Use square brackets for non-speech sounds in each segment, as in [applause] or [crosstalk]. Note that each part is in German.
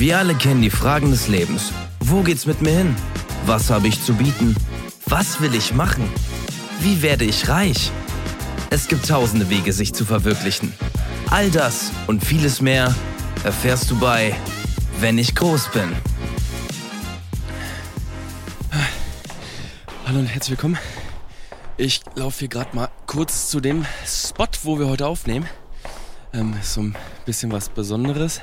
Wir alle kennen die Fragen des Lebens. Wo geht's mit mir hin? Was habe ich zu bieten? Was will ich machen? Wie werde ich reich? Es gibt tausende Wege, sich zu verwirklichen. All das und vieles mehr erfährst du bei Wenn ich groß bin. Hallo und herzlich willkommen. Ich laufe hier gerade mal kurz zu dem Spot, wo wir heute aufnehmen. Ähm, so ein bisschen was Besonderes.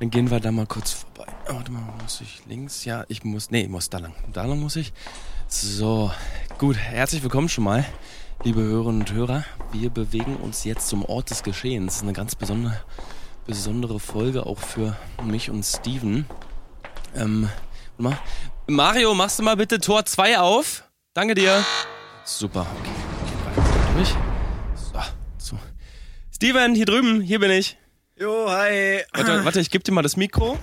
Dann gehen wir da mal kurz vorbei. Oh, warte mal, muss ich links? Ja, ich muss. Nee, ich muss da lang. Da lang muss ich. So, gut. Herzlich willkommen schon mal, liebe Hörerinnen und Hörer. Wir bewegen uns jetzt zum Ort des Geschehens. Eine ganz besondere, besondere Folge auch für mich und Steven. Ähm, mal. Mario, machst du mal bitte Tor 2 auf? Danke dir. Super, okay. Gehen durch. So, so. Steven, hier drüben, hier bin ich. Jo, hi. Warte, warte, ich gebe dir mal das Mikro.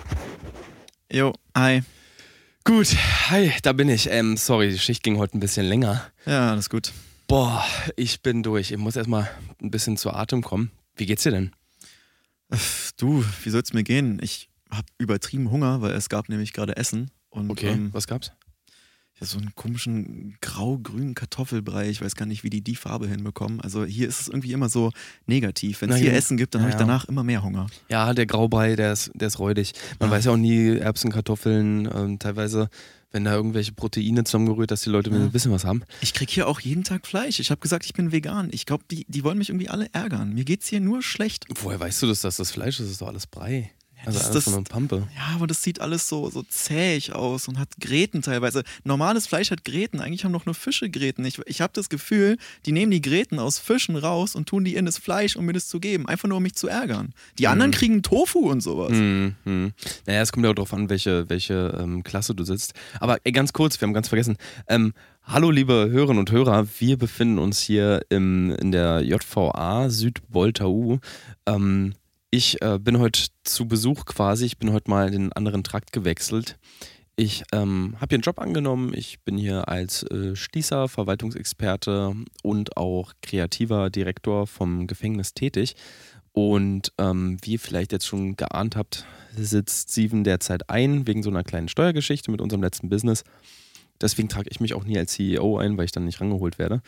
Jo, hi. Gut, hi, da bin ich. Ähm, sorry, die Schicht ging heute ein bisschen länger. Ja, alles gut. Boah, ich bin durch. Ich muss erstmal ein bisschen zu Atem kommen. Wie geht's dir denn? Öff, Du, wie soll's mir gehen? Ich hab übertrieben Hunger, weil es gab nämlich gerade Essen. Und Okay, ähm, was gab's? So einen komischen grau-grünen Kartoffelbrei. Ich weiß gar nicht, wie die die Farbe hinbekommen. Also hier ist es irgendwie immer so negativ. Wenn es hier ja. Essen gibt, dann Ja, habe ich danach immer mehr Hunger. Ja, der Graubrei, der ist, der ist räudig. Man Ja. weiß ja auch nie, Erbsen, Kartoffeln, ähm, teilweise, wenn da irgendwelche Proteine zusammengerührt, dass die Leute Ja. ein bisschen was haben. Ich krieg hier auch jeden Tag Fleisch. Ich habe gesagt, ich bin vegan. Ich glaube, die, die wollen mich irgendwie alle ärgern. Mir geht's hier nur schlecht. Woher weißt du das, dass das Fleisch ist? Das ist doch alles Brei. Also das- alles das- von einer Pampe. Ja, aber das sieht alles so, so zähig aus und hat Gräten teilweise. Normales Fleisch hat Gräten, eigentlich haben doch nur Fische Gräten. Ich, ich habe das Gefühl, die nehmen die Gräten aus Fischen raus und tun die in das Fleisch, um mir das zu geben. Einfach nur, um mich zu ärgern. Die anderen kriegen Tofu und sowas. Mhm. mhm. Naja, es kommt ja auch darauf an, welche, welche ähm, Klasse du sitzt. Aber ey, ganz kurz, wir haben ganz vergessen. Ähm, hallo, liebe Hörerinnen und Hörer. Wir befinden uns hier im, in der JVA Südboltau. Ähm, ich äh, bin heute zu Besuch quasi. Ich bin heute mal in den anderen Trakt gewechselt. Ich ähm, habe hier einen Job angenommen. Ich bin hier als äh, Schließer, Verwaltungsexperte und auch kreativer Direktor vom Gefängnis tätig. Und ähm, wie ihr vielleicht jetzt schon geahnt habt, sitzt Steven derzeit ein wegen so einer kleinen Steuergeschichte mit unserem letzten Business. Deswegen trage ich mich auch nie als CEO ein, weil ich dann nicht rangeholt werde.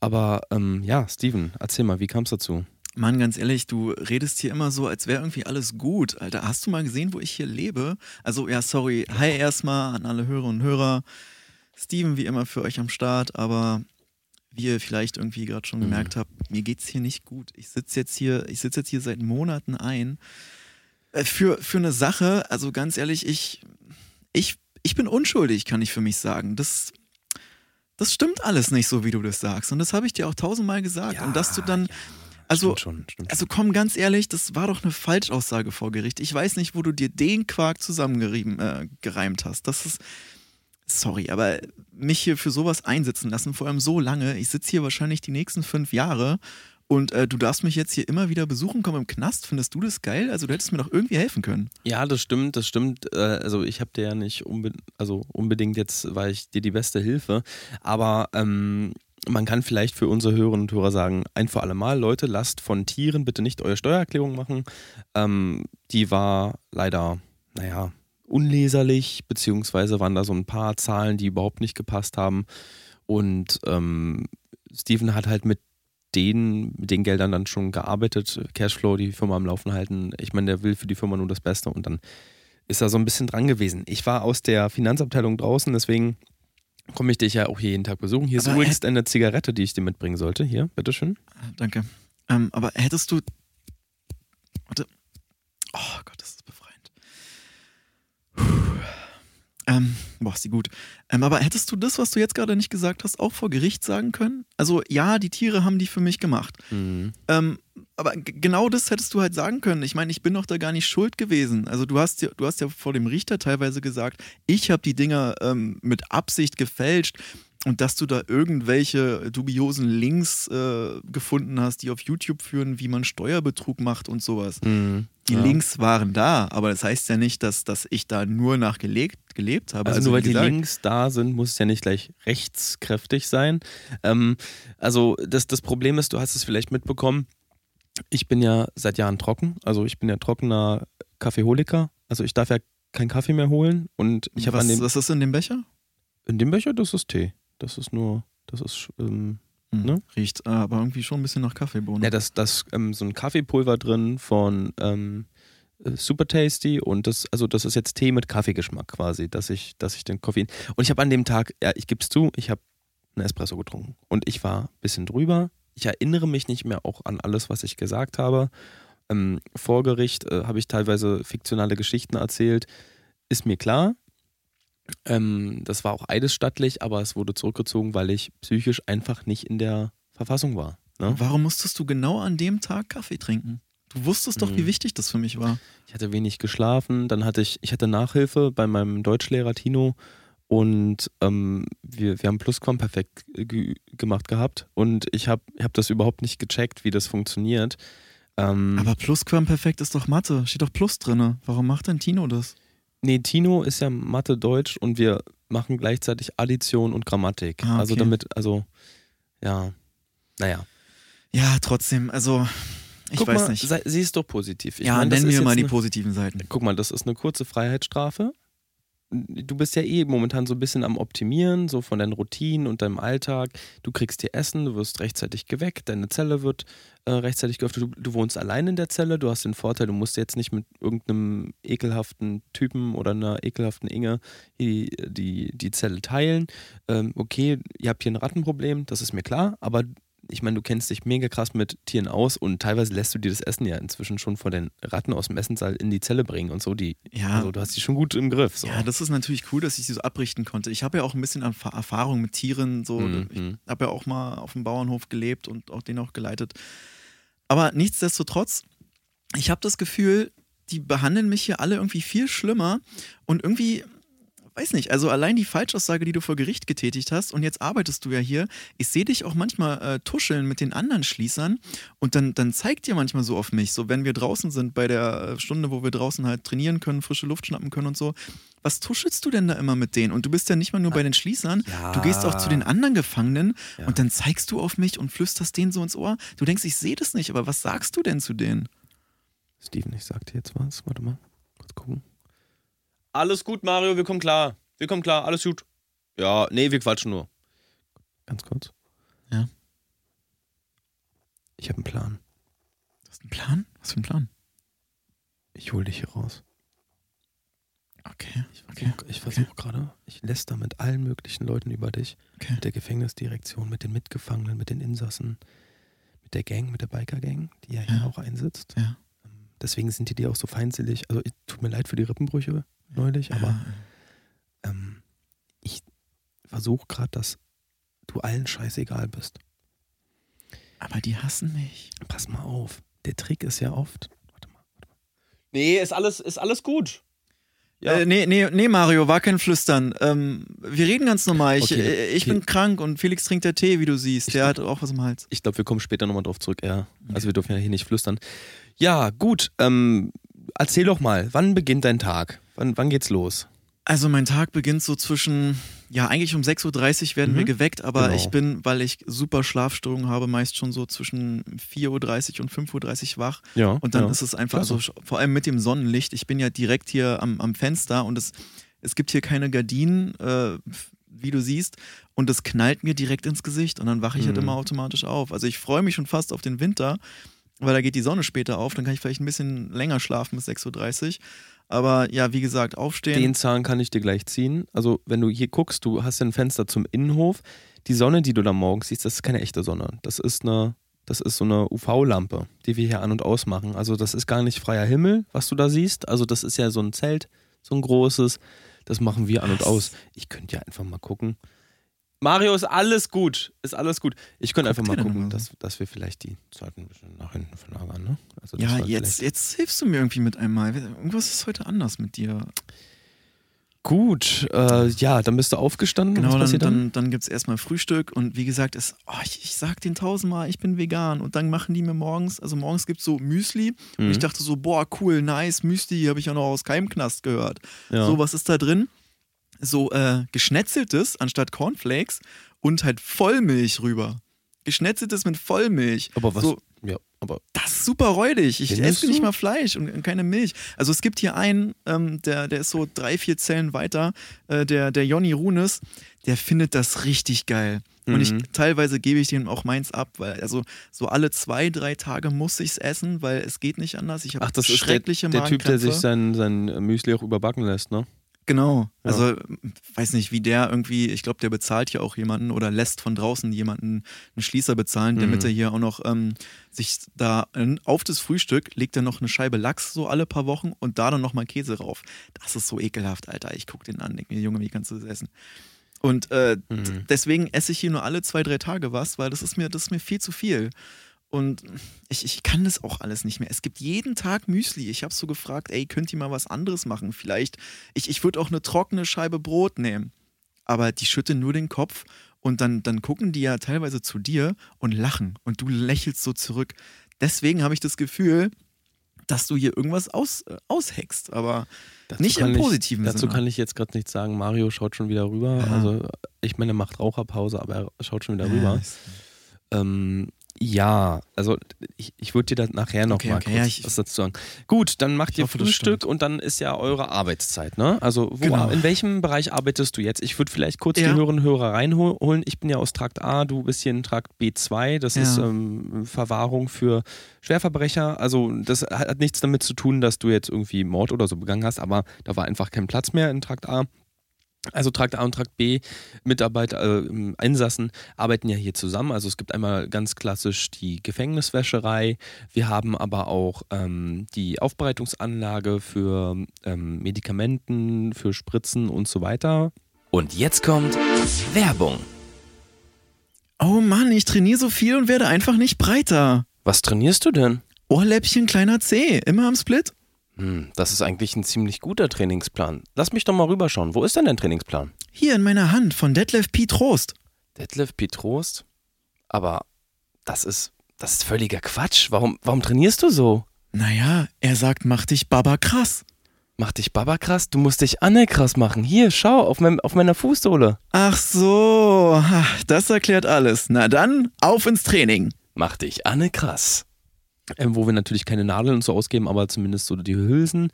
Aber ähm, ja, Steven, erzähl mal, wie kam es dazu? Mann, ganz ehrlich, du redest hier immer so, als wäre irgendwie alles gut. Alter, hast du mal gesehen, wo ich hier lebe? Also, ja, sorry. Hi erstmal an alle Hörer und Hörer. Steven, wie immer, für euch am Start, aber wie ihr vielleicht irgendwie gerade schon Mhm. gemerkt habt, mir geht's hier nicht gut. Ich sitze jetzt hier, ich sitze jetzt hier seit Monaten ein. Äh, Für, für eine Sache, also ganz ehrlich, ich, ich, ich bin unschuldig, kann ich für mich sagen. Das, das stimmt alles nicht so, wie du das sagst. Und das habe ich dir auch tausendmal gesagt. und dass du dann, also, stimmt schon, stimmt. also komm, ganz ehrlich, das war doch eine Falschaussage vor Gericht. Ich weiß nicht, wo du dir den Quark zusammengereimt äh, gereimt hast. Das ist. Sorry, aber mich hier für sowas einsitzen lassen, vor allem so lange. Ich sitze hier wahrscheinlich die nächsten fünf Jahre und äh, du darfst mich jetzt hier immer wieder besuchen kommen im Knast. Findest du das geil? Also, du hättest mir doch irgendwie helfen können. Ja, das stimmt, das stimmt. Äh, Also ich habe dir ja nicht unbe also unbedingt jetzt, war ich dir die beste Hilfe. Aber ähm, man kann vielleicht für unsere Hörerinnen und Hörer sagen, ein für alle Mal, Leute, lasst von Tieren bitte nicht eure Steuererklärung machen. Ähm, die war leider, naja, unleserlich, beziehungsweise waren da so ein paar Zahlen, die überhaupt nicht gepasst haben. Und ähm, Steven hat halt mit den, mit den Geldern dann schon gearbeitet, Cashflow, die Firma am Laufen halten. Ich meine, der will für die Firma nur das Beste und dann ist er so ein bisschen dran gewesen. Ich war aus der Finanzabteilung draußen, deswegen komme ich dich ja auch hier jeden Tag besuchen. Hier ist Aber übrigens eine Zigarette, die ich dir mitbringen sollte. Hier, bitteschön. Danke. Ähm, aber hättest du. Warte. Oh Gott, das ist befreiend. Puh. Ähm, boah, ist die gut. Ähm, aber hättest du das, was du jetzt gerade nicht gesagt hast, auch vor Gericht sagen können? Also, ja, die Tiere haben die für mich gemacht. Mhm. Ähm, aber genau das hättest du halt sagen können. Ich meine, ich bin doch da gar nicht schuld gewesen. Also du hast ja, du hast ja vor dem Richter teilweise gesagt, ich habe die Dinger ähm, mit Absicht gefälscht und dass du da irgendwelche dubiosen Links äh, gefunden hast, die auf YouTube führen, wie man Steuerbetrug macht und sowas. Mhm. Die Ja. Links waren da, aber das heißt ja nicht, dass, dass ich da nur nach gelebt, gelebt habe. Also, nur weil wie die gesagt, Links da sind, muss es ja nicht gleich rechtskräftig sein. Ähm, also das, das Problem ist, du hast es vielleicht mitbekommen, ich bin ja seit Jahren trocken. Also ich bin ja trockener Kaffeeholiker. Also ich darf ja keinen Kaffee mehr holen und ich habe was, an dem was ist in dem Becher? in dem Becher das ist Tee. Das ist nur das ist ähm, Hm, Ne? Riecht äh, aber irgendwie schon ein bisschen nach Kaffeebohnen. ja das das ähm, so ein Kaffeepulver drin von ähm, äh, Super Tasty und das also das ist jetzt Tee mit Kaffeegeschmack quasi, dass ich dass ich den Koffein und ich habe an dem Tag ja ich gebe es zu, ich habe einen Espresso getrunken und ich war ein bisschen drüber. Ich erinnere mich nicht mehr auch an alles, was ich gesagt habe. Ähm, vor Gericht äh, habe ich teilweise fiktionale Geschichten erzählt, ist mir klar. Ähm, das war auch eidesstattlich, aber es wurde zurückgezogen, weil ich psychisch einfach nicht in der Verfassung war. Ne? Warum musstest du genau an dem Tag Kaffee trinken? Du wusstest doch, wie Mhm. wichtig das für mich war. Ich hatte wenig geschlafen, dann hatte ich, ich hatte Nachhilfe bei meinem Deutschlehrer Tino und ähm, wir, wir haben Plusquamperfekt ge gemacht gehabt und ich habe ich hab das überhaupt nicht gecheckt, wie das funktioniert. Ähm, Aber Plusquamperfekt ist doch Mathe. Steht doch Plus drinne. Warum macht denn Tino das? Nee, Tino ist ja Mathe Deutsch und wir machen gleichzeitig Addition und Grammatik. Ah, Also okay. damit, also ja, naja. Ja, trotzdem, also ich Guck weiß mal, nicht. Sei, sieh es doch positiv. Ich ja, nennen ist wir mal die positiven Seiten. Guck mal, das ist eine kurze Freiheitsstrafe. Du bist ja eh momentan so ein bisschen am Optimieren, so von deinen Routinen und deinem Alltag. Du kriegst dir Essen, du wirst rechtzeitig geweckt, deine Zelle wird äh, rechtzeitig geöffnet. Du, du wohnst allein in der Zelle, du hast den Vorteil, du musst jetzt nicht mit irgendeinem ekelhaften Typen oder einer ekelhaften Inge die, die, die Zelle teilen. Ähm, okay, ihr habt hier ein Rattenproblem, das ist mir klar, aber ich meine, du kennst dich mega krass mit Tieren aus und teilweise lässt du dir das Essen ja inzwischen schon von den Ratten aus dem Essenssaal in die Zelle bringen und so. Die, Ja. Also du hast die schon gut im Griff. So. Ja, das ist natürlich cool, dass ich sie so abrichten konnte. Ich habe ja auch ein bisschen Erf- Erfahrung mit Tieren. So. Mhm, Ich habe ja auch mal auf dem Bauernhof gelebt und auch den auch geleitet. Aber nichtsdestotrotz, ich habe das Gefühl, die behandeln mich hier alle irgendwie viel schlimmer und irgendwie, weiß nicht, also allein die Falschaussage, die du vor Gericht getätigt hast und jetzt arbeitest du ja hier, ich sehe dich auch manchmal äh, tuscheln mit den anderen Schließern und dann, dann zeigt ihr manchmal so auf mich, so wenn wir draußen sind bei der äh, Stunde, wo wir draußen halt trainieren können, frische Luft schnappen können und so, was tuschelst du denn da immer mit denen? Und du bist ja nicht mal nur bei den Schließern, Ja. du gehst auch zu den anderen Gefangenen Ja. und dann zeigst du auf mich und flüsterst denen so ins Ohr. Du denkst, ich sehe das nicht, aber was sagst du denn zu denen? Steven, ich sag dir jetzt was. Warte mal. Kurz gucken. Alles gut, Mario, wir kommen klar. Wir kommen klar, alles gut. Ja, nee, wir quatschen nur. Ganz kurz. Ja. Ich habe einen Plan. Du hast einen Plan? Was für einen Plan? Ich hol dich hier raus. Okay. Ich Okay. versuche ich versuch gerade, ich läster mit allen möglichen Leuten über dich. Okay. Mit der Gefängnisdirektion, mit den Mitgefangenen, mit den Insassen, mit der Gang, mit der Biker-Gang, die ja hier Ja. auch einsitzt. Ja. Ähm, Deswegen sind die dir auch so feindselig. Also, ich- tut mir leid für die Rippenbrüche neulich, aber Ja. ähm, ich versuche gerade, dass du allen scheißegal bist. Aber die hassen mich. Pass mal auf. Der Trick ist ja oft. Warte mal, warte mal. Nee, ist alles, ist alles gut. Ja. Äh, nee, nee, nee, Mario, war kein Flüstern. Ähm, wir reden ganz normal. Ich, Okay, äh, ich okay. bin krank und Felix trinkt der Tee, wie du siehst. Ich- Der hat auch was im Hals. Ich glaube, wir kommen später nochmal drauf zurück. Ja. Also wir dürfen ja hier nicht flüstern. Ja, gut. Ähm, erzähl doch mal, wann beginnt dein Tag? Wann, wann geht's los? Also mein Tag beginnt so zwischen, ja eigentlich um 6.30 Uhr werden Mhm. wir geweckt, aber Genau. ich bin, weil ich super Schlafstörungen habe, meist schon so zwischen 4.30 Uhr und 5.30 Uhr wach. Ja. Und dann ja. ist es einfach Klasse. so, vor allem mit dem Sonnenlicht. Ich bin ja direkt hier am, am Fenster und es, es gibt hier keine Gardinen, äh, wie du siehst, und es knallt mir direkt ins Gesicht und dann wache ich halt Mhm. immer automatisch auf. Also ich freue mich schon fast auf den Winter, weil da geht die Sonne später auf, dann kann ich vielleicht ein bisschen länger schlafen bis 6.30 Uhr. Aber ja, wie gesagt, aufstehen. Den Zahn kann ich dir gleich ziehen. Also, wenn du hier guckst, du hast ja ein Fenster zum Innenhof. Die Sonne, die du da morgens siehst, das ist keine echte Sonne. Das ist eine, das ist so eine UV-Lampe, die wir hier an- und ausmachen. Also, das ist gar nicht freier Himmel, was du da siehst. Also, das ist ja so ein Zelt, so ein großes. Das machen wir an und aus. Ich könnte ja einfach mal gucken. Mario, ist alles gut. Ist alles gut. Ich könnte einfach mal gucken, dass, dass wir vielleicht die Zeiten ein bisschen nach hinten verlagern. Ne? Also, ja, jetzt, jetzt hilfst du mir irgendwie mit einmal. Irgendwas ist heute anders mit dir. Gut, äh, ja, dann bist du aufgestanden. Genau, dann, dann? dann, dann gibt es erstmal Frühstück und wie gesagt, es, oh, ich, ich sag den tausendmal, ich bin vegan und dann machen die mir morgens, also morgens gibt es so Müsli und Mhm. ich dachte so, boah, cool, nice, Müsli, habe ich ja noch aus Keimknast gehört. Ja. So, was ist da drin? So äh, geschnetzeltes anstatt Cornflakes und halt Vollmilch rüber. Geschnetzeltes mit Vollmilch. Aber was? So, ja, Aber Das ist super räudig. Ich esse nicht mal Fleisch und keine Milch. Also es gibt hier einen, ähm, der, der ist so drei, vier Zellen weiter, äh, der, der Jonny Runes, der findet das richtig geil. Und ich Mhm. teilweise gebe ich dem auch meins ab, weil also so alle zwei, drei Tage muss ich es essen, weil es geht nicht anders. Ich habe ach, das ist der, schreckliche der Typ, der sich sein, sein Müsli auch überbacken lässt, ne? Genau. Ja. Also weiß nicht, wie der irgendwie, ich glaube, der bezahlt ja auch jemanden oder lässt von draußen jemanden einen Schließer bezahlen, damit Mhm. er hier auch noch ähm, sich da auf das Frühstück legt er noch eine Scheibe Lachs so alle paar Wochen und da dann nochmal Käse rauf. Das ist so ekelhaft, Alter. Ich guck den an, denke mir, Junge, wie kannst du das essen? Und äh, Mhm. deswegen esse ich hier nur alle zwei, drei Tage was, weil das ist mir, das ist mir viel zu viel. Und ich, ich kann das auch alles nicht mehr. Es gibt jeden Tag Müsli. Ich habe so gefragt, ey, könnt ihr mal was anderes machen? Vielleicht, ich, ich würde auch eine trockene Scheibe Brot nehmen. Aber die schütten nur den Kopf und dann, dann gucken die ja teilweise zu dir und lachen. Und du lächelst so zurück. Deswegen habe ich das Gefühl, dass du hier irgendwas aus, äh, aushackst. Aber Dazu nicht im ich- positiven Dazu Sinne. kann ich jetzt gerade nichts sagen. Mario schaut schon wieder rüber. Ja. Also, ich meine, er macht Raucherpause, aber er schaut schon wieder Ja, rüber. Ähm, ja, also ich, ich würde dir da nachher noch Okay, mal okay, kurz ja, ich- was dazu sagen. Gut, dann macht ihr hoffe, das Frühstück und dann ist ja eure Arbeitszeit, ne? Also wo, Genau. in welchem Bereich arbeitest du jetzt? Ich würde vielleicht kurz Ja. die Hörerinnen und Hörer reinholen. Ich bin ja aus Trakt A, du bist hier in Trakt B2. Das Ja. ist ähm, Verwahrung für Schwerverbrecher. Also das hat nichts damit zu tun, dass du jetzt irgendwie Mord oder so begangen hast, aber da war einfach kein Platz mehr in Trakt A. Also Trakt A und Trakt B, Mitarbeiter, äh, Einsassen arbeiten ja hier zusammen. Also es gibt einmal ganz klassisch die Gefängniswäscherei. Wir haben aber auch ähm, die Aufbereitungsanlage für ähm, Medikamenten, für Spritzen und so weiter. Und jetzt kommt Werbung. Oh Mann, ich trainiere so viel und werde einfach nicht breiter. Was trainierst du denn? Ohrläppchen kleiner C, immer am Split. Hm, das ist eigentlich ein ziemlich guter Trainingsplan. Lass mich doch mal rüberschauen. Wo ist denn dein Trainingsplan? Hier in meiner Hand von Detlef P. Trost. Detlef Petrost? Aber das ist, das ist völliger Quatsch. Warum, warum trainierst du so? Naja, er sagt, mach dich Baba krass. Mach dich Baba krass, du musst dich Anne krass machen. Hier, schau, auf, meinem, auf meiner Fußsohle. Ach so, das erklärt alles. Na dann, auf ins Training. Mach dich Anne krass. Ähm, wo wir natürlich keine Nadeln und so ausgeben, aber zumindest so die Hülsen.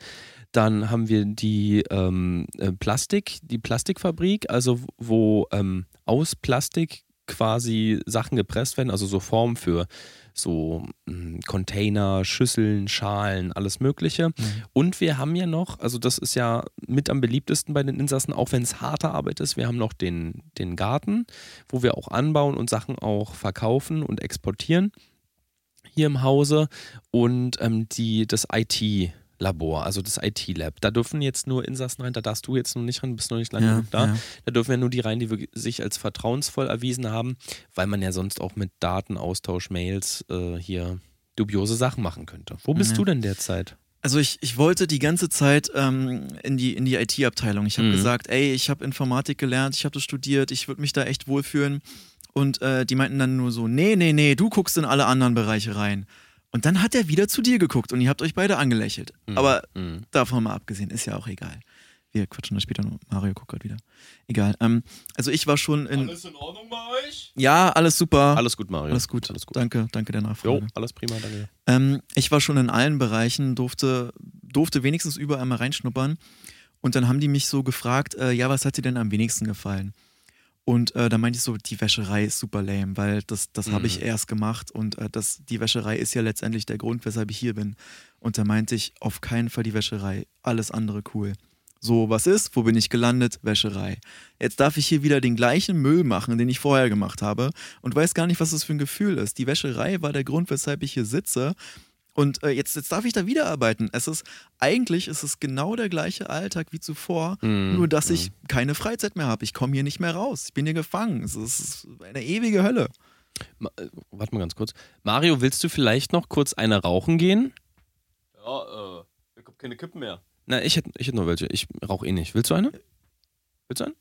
Dann haben wir die ähm, äh, Plastik, die Plastikfabrik, also wo ähm, aus Plastik quasi Sachen gepresst werden, also so Formen für so mh, Container, Schüsseln, Schalen, alles Mögliche. Und wir haben ja noch, also das ist ja mit am beliebtesten bei den Insassen, auch wenn es harte Arbeit ist, wir haben noch den, den Garten, wo wir auch anbauen und Sachen auch verkaufen und exportieren hier im Hause und ähm, die, das IT-Labor, also das IT-Lab. Da dürfen jetzt nur Insassen rein, da darfst du jetzt noch nicht rein, bist noch nicht lange Ja, genug da. ja. Da dürfen ja nur die rein, die sich als vertrauensvoll erwiesen haben, weil man ja sonst auch mit Datenaustausch, Mails äh, hier dubiose Sachen machen könnte. Wo bist Ja. du denn derzeit? Also ich, ich wollte die ganze Zeit ähm, in die, in die IT-Abteilung. Ich habe Mhm. gesagt, ey, ich habe Informatik gelernt, ich habe das studiert, ich würde mich da echt wohlfühlen. Und äh, die meinten dann nur so, nee, nee, nee, du guckst in alle anderen Bereiche rein. Und dann hat er wieder zu dir geguckt und ihr habt euch beide angelächelt. Aber Mhm. davon mal abgesehen, ist ja auch egal. Wir quatschen da später noch. Mario guckt gerade wieder. Egal. Ähm, also ich war schon in. in Ordnung bei euch? Ja, alles super. Alles gut, Mario. Alles gut. Alles gut. Danke, danke der Nachfrage. Jo, alles prima, danke. Ähm, ich war schon in allen Bereichen, durfte, durfte wenigstens überall mal reinschnuppern. Und dann haben die mich so gefragt, äh, ja, was hat dir denn am wenigsten gefallen? Und äh, da meinte ich so, die Wäscherei ist super lame, weil das, das habe ich Mhm. erst gemacht und äh, das, die Wäscherei ist ja letztendlich der Grund, weshalb ich hier bin. Und da meinte ich, auf keinen Fall die Wäscherei, alles andere cool. So, was ist? Wo bin ich gelandet? Wäscherei. Jetzt darf ich hier wieder den gleichen Müll machen, den ich vorher gemacht habe und weiß gar nicht, was das für ein Gefühl ist. Die Wäscherei war der Grund, weshalb ich hier sitze. Und äh, jetzt, jetzt darf ich da wieder arbeiten. Es ist, eigentlich ist es genau der gleiche Alltag wie zuvor, Mhm. nur dass ich keine Freizeit mehr habe. Ich komme hier nicht mehr raus. Ich bin hier gefangen. Es ist eine ewige Hölle. Ma äh, warte mal ganz kurz. Mario, willst du vielleicht noch kurz eine rauchen gehen? Ja, äh, ich hab keine Kippen mehr. Na, ich hätte ich hätt nur welche. Ich rauche eh nicht. Willst du eine? Willst du eine?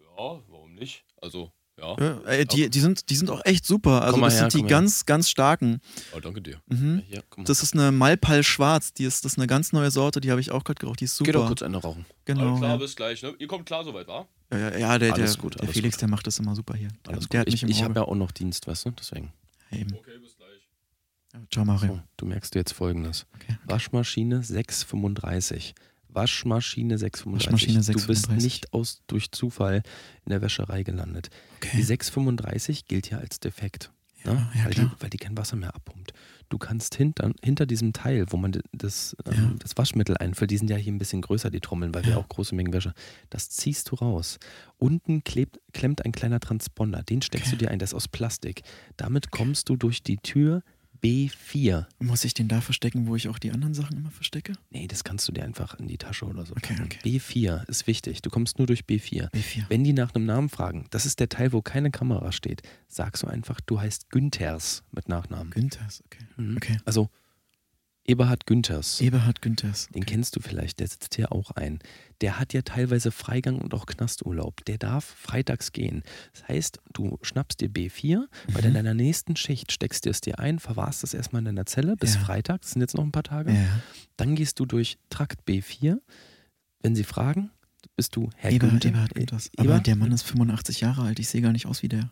Ja, warum nicht? Also, ja. Ja, äh, die, die, sind, die sind auch echt super. Also das her, sind die komm her. ganz, ganz starken. Oh, danke dir. Mhm. Mal. Das ist eine Malpal Schwarz. Die ist, das ist eine ganz neue Sorte. Die habe ich auch gerade geraucht. Die ist super. Geh doch kurz eine rauchen. Genau. ja. bis gleich, ne? Ihr kommt klar soweit, wa? Ja, ja, ja, der, Alles der, gut, der alles Felix, der macht das immer super hier. Der, Alles der gut. hat mich Ich, im ich habe ja auch noch Dienst, weißt du? Deswegen. Eben. Okay, bis gleich. Ciao, Mario. So, du merkst dir jetzt folgendes. Okay. Waschmaschine 635. Waschmaschine 635. Waschmaschine Du bist 635. nicht aus, durch Zufall in der Wäscherei gelandet. Die Okay. 635 gilt ja als defekt. Ja, ne? ja, weil, die, weil die kein Wasser mehr abpumpt. Du kannst hinter, hinter diesem Teil, wo man das, ähm, Ja. das Waschmittel einfüllt, die sind ja hier ein bisschen größer, die Trommeln, weil wir auch große Mengen Wäsche, das ziehst du raus. Unten klebt, klemmt ein kleiner Transponder, den steckst Okay. du dir ein, der ist aus Plastik. Damit kommst du durch die Tür B4. Muss ich den da verstecken, wo ich auch die anderen Sachen immer verstecke? Nee, das kannst du dir einfach in die Tasche oder so. Okay, okay. B4 ist wichtig. Du kommst nur durch B4. B4. Wenn die nach einem Namen fragen, das ist der Teil, wo keine Kamera steht, sagst du einfach, du heißt Günthers mit Nachnamen. Günthers, okay. Mhm. Okay. Also Eberhard Günthers. Eberhard Günthers. Den kennst du vielleicht, der sitzt hier auch ein. Der hat ja teilweise Freigang und auch Knasturlaub. Der darf freitags gehen. Das heißt, du schnappst dir B4, bei Mhm. deiner nächsten Schicht steckst du es dir ein, verwahrst es erstmal in deiner Zelle bis Ja. Freitag, das sind jetzt noch ein paar Tage. Ja. Dann gehst du durch Trakt B4. Wenn sie fragen, bist du Herr Eberhard, Günther. Eberhard Günthers. Aber Eberhard? der Mann ist 85 Jahre alt. Ich sehe gar nicht aus wie der.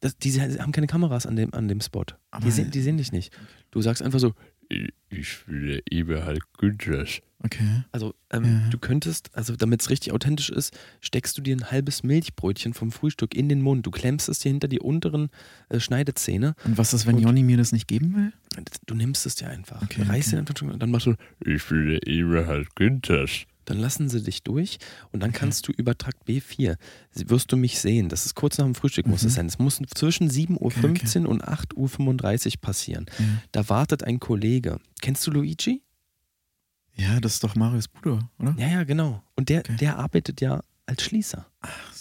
Das, die haben keine Kameras an dem, an dem Spot. Die, sehen, die sehen dich nicht. Du sagst einfach so, ich bin der Eberhard Günthers. Okay. Also ähm, Ja. du könntest, also damit es richtig authentisch ist, steckst du dir ein halbes Milchbrötchen vom Frühstück in den Mund. Du klemmst es dir hinter die unteren äh, Schneidezähne. Und was ist, wenn Jonny mir das nicht geben will? Du nimmst es dir einfach. Okay, reißt okay. den einfach schon und dann machst du, ich bin der Eberhard Günthers. Dann lassen sie dich durch und dann Okay. kannst du über Trakt B4, sie- wirst du mich sehen. Das ist kurz nach dem Frühstück muss Mhm. es sein. Es muss zwischen 7.15 Okay, Uhr und 8.35 Uhr passieren. Ja. Da wartet ein Kollege. Kennst du Luigi? ja, das ist doch Marius Bruder, oder? Ja, ja, genau. Und der, Okay. der arbeitet ja als Schließer. Ach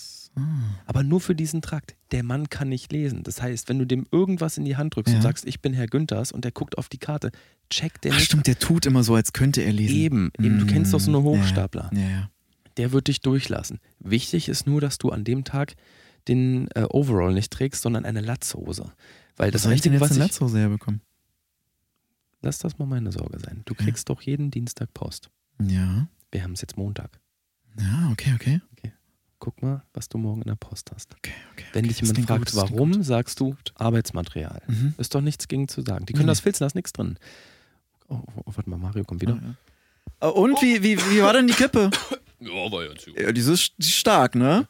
Aber nur für diesen Trakt. Der Mann kann nicht lesen. Das heißt, wenn du dem irgendwas in die Hand drückst Ja. und sagst, ich bin Herr Günthers und der guckt auf die Karte, checkt der Ach, nicht. stimmt, der tut immer so, als könnte er lesen. Eben, eben. Du kennst doch so eine Hochstapler. Ja, ja. Der wird dich durchlassen. Wichtig ist nur, dass du an dem Tag den äh, Overall nicht trägst, sondern eine Latzhose. Weil das Was soll ich denn Einzige, jetzt was eine. Latzhose herbekommen? Lass das mal meine Sorge sein. Du kriegst doch jeden Dienstag Post. Ja. Wir haben es jetzt Montag. Ja, okay, okay. Guck mal, was du morgen in der Post hast. Okay, okay. Wenn okay. dich jemand fragt, gut, warum, gut. sagst du Arbeitsmaterial. Mhm. Ist doch nichts gegen zu sagen. Die können nee. das filzen, da ist nichts drin. Oh, oh, warte mal, Mario kommt wieder. Ja, ja. Äh, Und wie, wie, wie war denn die Kippe? [coughs] Ja, war ja zu. Ja, die ist die ist stark, ne?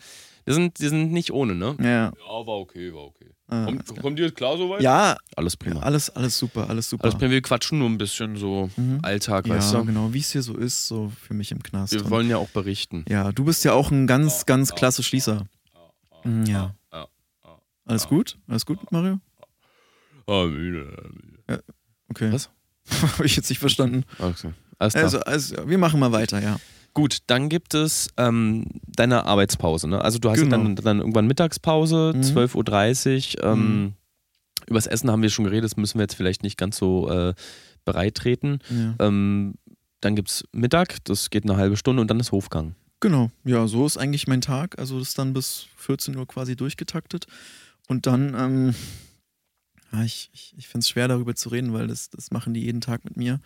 Die sind, die sind nicht ohne, ne? Ja. Ja, war okay, war okay. Ah, Kommt, kommt dir jetzt klar soweit? ja, Alles prima. alles, alles super, alles super. Alles prima, wir quatschen nur ein bisschen so Mhm. Alltag, ja, weißt du? genau, wie es hier so ist, so für mich im Knast. Wir wollen ja auch berichten. ja, du bist ja auch ein ganz, ganz klasse Schließer. Mhm, Ja. Ja. Alles gut? Alles gut, Mario? Ah, müde. müde. Okay. Was? [laughs] Habe ich jetzt nicht verstanden. Okay. Alles klar. Also, also, wir machen mal weiter, ja. Gut, dann gibt es ähm, deine Arbeitspause. Ne? Also du hast Genau. dann, dann irgendwann Mittagspause, Mhm. 12.30 Uhr. Ähm, Mhm. Übers Essen haben wir schon geredet, das müssen wir jetzt vielleicht nicht ganz so äh, bereitreten. ja. Ähm, dann gibt es Mittag, das geht eine halbe Stunde und dann ist Hofgang. Genau, ja, so ist eigentlich mein Tag. Also das ist dann bis 14 Uhr quasi durchgetaktet. Und dann, ähm, ja, ich, ich, ich finde es schwer darüber zu reden, weil das, das machen die jeden Tag mit mir.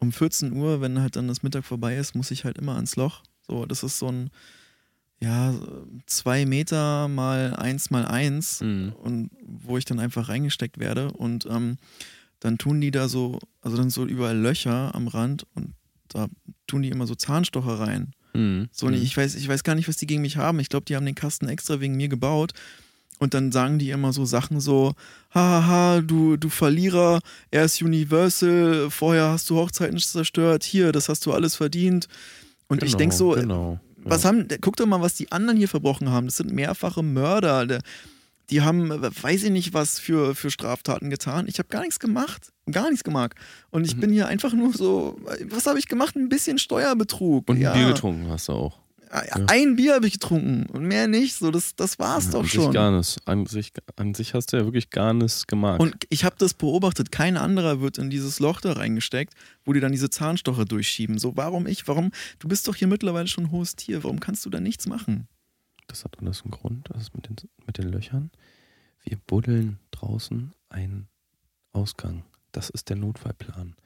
Um 14 Uhr, wenn halt dann das Mittag vorbei ist, muss ich halt immer ans Loch. So, das ist so ein, ja, zwei Meter mal eins mal eins Mhm. und wo ich dann einfach reingesteckt werde und ähm, dann tun die da so, also dann so überall Löcher am Rand und da tun die immer so Zahnstocher rein. Mhm. So, und ich weiß, ich weiß gar nicht, was die gegen mich haben. Ich glaube, die haben den Kasten extra wegen mir gebaut. Und dann sagen die immer so Sachen so, hahaha, du, du Verlierer, er ist Universal, vorher hast du Hochzeiten zerstört, hier, das hast du alles verdient. Und ich Genau, denke so, Genau. was haben, guck doch mal, was die anderen hier verbrochen haben. Das sind mehrfache Mörder. Der- Die haben, weiß ich nicht, was für, für Straftaten getan. Ich habe gar nichts gemacht. Gar nichts gemacht. Und ich Mhm. bin hier einfach nur so, was habe ich gemacht? Ein bisschen Steuerbetrug. Und ein ja. Bier getrunken hast du auch. Ja, Ein Bier habe ich getrunken und mehr nicht. So, das, das war's doch an schon. Sich gar nicht. An, sich, an sich hast du ja wirklich gar nichts gemacht. Und ich habe das beobachtet. Kein anderer wird in dieses Loch da reingesteckt, wo die dann diese Zahnstocher durchschieben. So, warum ich? Warum? Du bist doch hier mittlerweile schon ein hohes Tier. Warum kannst du da nichts machen? Das hat alles einen Grund, das ist mit den, mit den Löchern. Wir buddeln draußen einen Ausgang. Das ist der Notfallplan.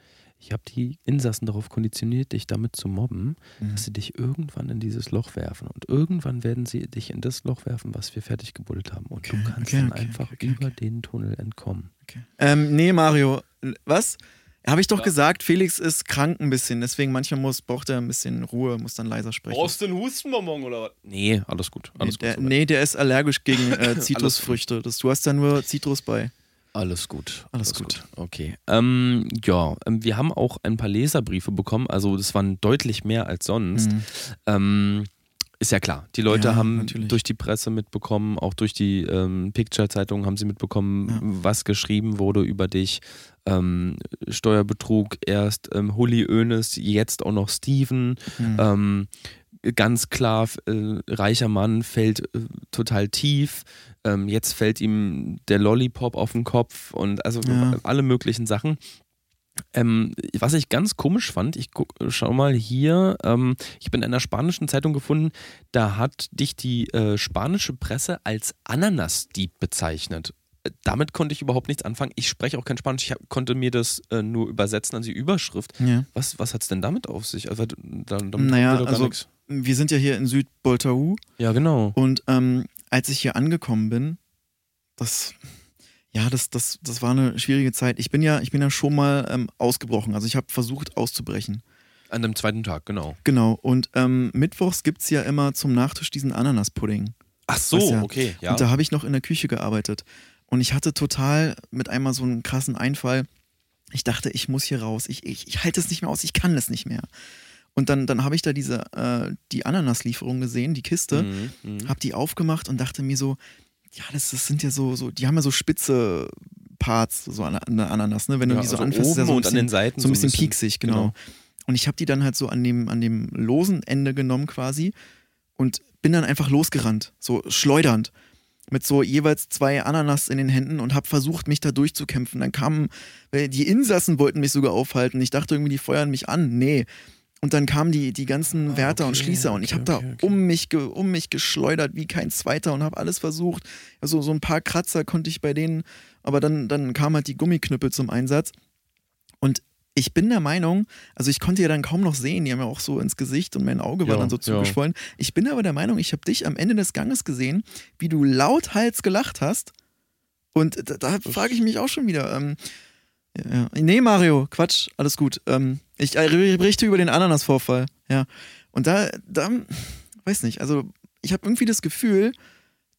Ich habe die Insassen darauf konditioniert, dich damit zu mobben, Mhm. dass sie dich irgendwann in dieses Loch werfen. Und irgendwann werden sie dich in das Loch werfen, was wir fertig gebuddelt haben. Und Okay, du kannst okay, dann okay, einfach okay, okay, über okay. den Tunnel entkommen. Ähm, nee, Mario. Was? Habe ich doch gesagt, Felix ist krank ein bisschen, deswegen manchmal muss, braucht er ein bisschen Ruhe, muss dann leiser sprechen. Brauchst du einen Hustenbonbon oder was? Nee, alles gut. Nee Alles der, gut. soweit. nee, der ist allergisch gegen äh, [laughs] Zitrusfrüchte. Das, du hast da nur Zitrus bei. Alles gut. Alles gut. Okay. Ähm, ja, ähm, wir haben auch ein paar Leserbriefe bekommen. Also, das waren deutlich mehr als sonst. Mhm. Ähm, ist ja klar. Die Leute Ja, haben natürlich. durch die Presse mitbekommen, auch durch die ähm, Picture-Zeitung haben sie mitbekommen, Ja. was geschrieben wurde über dich. Ähm, Steuerbetrug, erst ähm, Hulli Oenes, jetzt auch noch Steven. Mhm. Ähm, ganz klar, äh, reicher Mann fällt äh, total tief. Ähm, jetzt fällt ihm der Lollipop auf den Kopf und also Ja. alle möglichen Sachen. Ähm, was ich ganz komisch fand, ich guck, schau mal hier, ähm, ich bin in einer spanischen Zeitung gefunden, da hat dich die äh, spanische Presse als Ananasdieb bezeichnet. Äh, Damit konnte ich überhaupt nichts anfangen. Ich spreche auch kein Spanisch, ich hab, konnte mir das äh, nur übersetzen an die Überschrift. ja. Was, was hat es denn damit auf sich? Also, da, damit Naja, also- nix. Wir sind ja hier in Südboltau Ja, genau. und ähm, als ich hier angekommen bin, das, ja, das, das, das war eine schwierige Zeit. Ich bin ja, ich bin ja schon mal ähm, ausgebrochen. Also ich habe versucht auszubrechen. An dem zweiten Tag, genau. Genau. Und ähm, mittwochs gibt es ja immer zum Nachtisch diesen Ananaspudding. Ach so, ja. okay, ja. Und da habe ich noch in der Küche gearbeitet. Und ich hatte total mit einmal so einen krassen Einfall. Ich dachte, ich muss hier raus. Ich, ich, ich halte es nicht mehr aus. Ich kann es nicht mehr. Und dann, dann habe ich da diese, äh, die Ananaslieferung gesehen, die Kiste, Mhm, mhm. habe die aufgemacht und dachte mir so, ja, das, das sind ja so, so, die haben ja so spitze Parts, so an, an der Ananas, ne? Wenn du Ja, die so also anfasst, ist ja so ein und an bisschen, den Seiten so ein bisschen pieksig, genau. genau. Und ich habe die dann halt so an dem, an dem losen Ende genommen quasi und bin dann einfach losgerannt, so schleudernd. Mit so jeweils zwei Ananas in den Händen und habe versucht, mich da durchzukämpfen. Dann kamen, die Insassen wollten mich sogar aufhalten. Ich dachte irgendwie, die feuern mich an. Nee. Und dann kamen die, die ganzen Wärter und okay, Schließer und ich okay, habe da okay, okay. um mich, um mich geschleudert wie kein Zweiter und habe alles versucht. Also so ein paar Kratzer konnte ich bei denen, aber dann, dann kamen halt die Gummiknüppel zum Einsatz. Und ich bin der Meinung, also ich konnte ja dann kaum noch sehen, die haben ja auch so ins Gesicht und mein Auge war Ja, dann so ja. zugeschwollen. Ich bin aber der Meinung, ich habe dich am Ende des Ganges gesehen, wie du lauthals gelacht hast. Und da, da frage ich mich auch schon wieder. Ähm, ja. Nee, Mario, Quatsch, alles gut. Ähm, ich äh, berichte über den Ananasvorfall. Ja. Und da, da, weiß nicht, also ich habe irgendwie das Gefühl,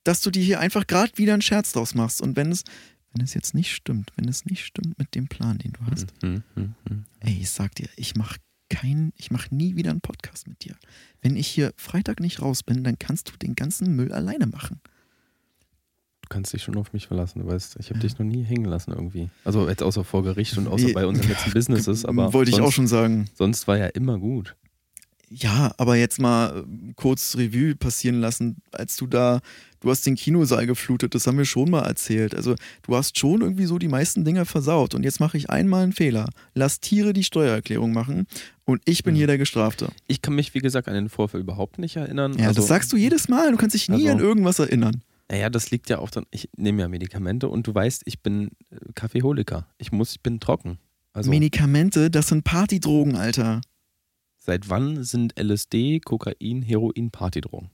dass du dir hier einfach gerade wieder einen Scherz draus machst. Und wenn es, wenn es jetzt nicht stimmt, wenn es nicht stimmt mit dem Plan, den du hast, mhm. ey, ich sag dir, ich mach kein, ich mach nie wieder einen Podcast mit dir. Wenn ich hier Freitag nicht raus bin, dann kannst du den ganzen Müll alleine machen. Du kannst dich schon auf mich verlassen, du weißt, ich habe dich noch nie hängen lassen irgendwie. Also jetzt außer vor Gericht und außer bei unseren letzten Businesses, aber [laughs] Wollte ich sonst, auch schon sagen. sonst war ja immer gut. Ja, aber jetzt mal äh, kurz Revue passieren lassen, als du da, du hast den Kinosaal geflutet, das haben wir schon mal erzählt. Also du hast schon irgendwie so die meisten Dinge versaut und jetzt mache ich einmal einen Fehler. Lass Tiere die Steuererklärung machen und ich bin Mhm. hier der Gestrafte. Ich kann mich, wie gesagt, an den Vorfall überhaupt nicht erinnern. Ja, also, das sagst du jedes Mal, du kannst dich nie Also- an irgendwas erinnern. Naja, das liegt ja auch dann, ich nehme ja Medikamente und du weißt, ich bin äh, Kaffeeholiker. Ich muss, ich bin trocken. Also Medikamente, das sind Partydrogen, Alter. seit wann sind LSD, Kokain, Heroin Partydrogen?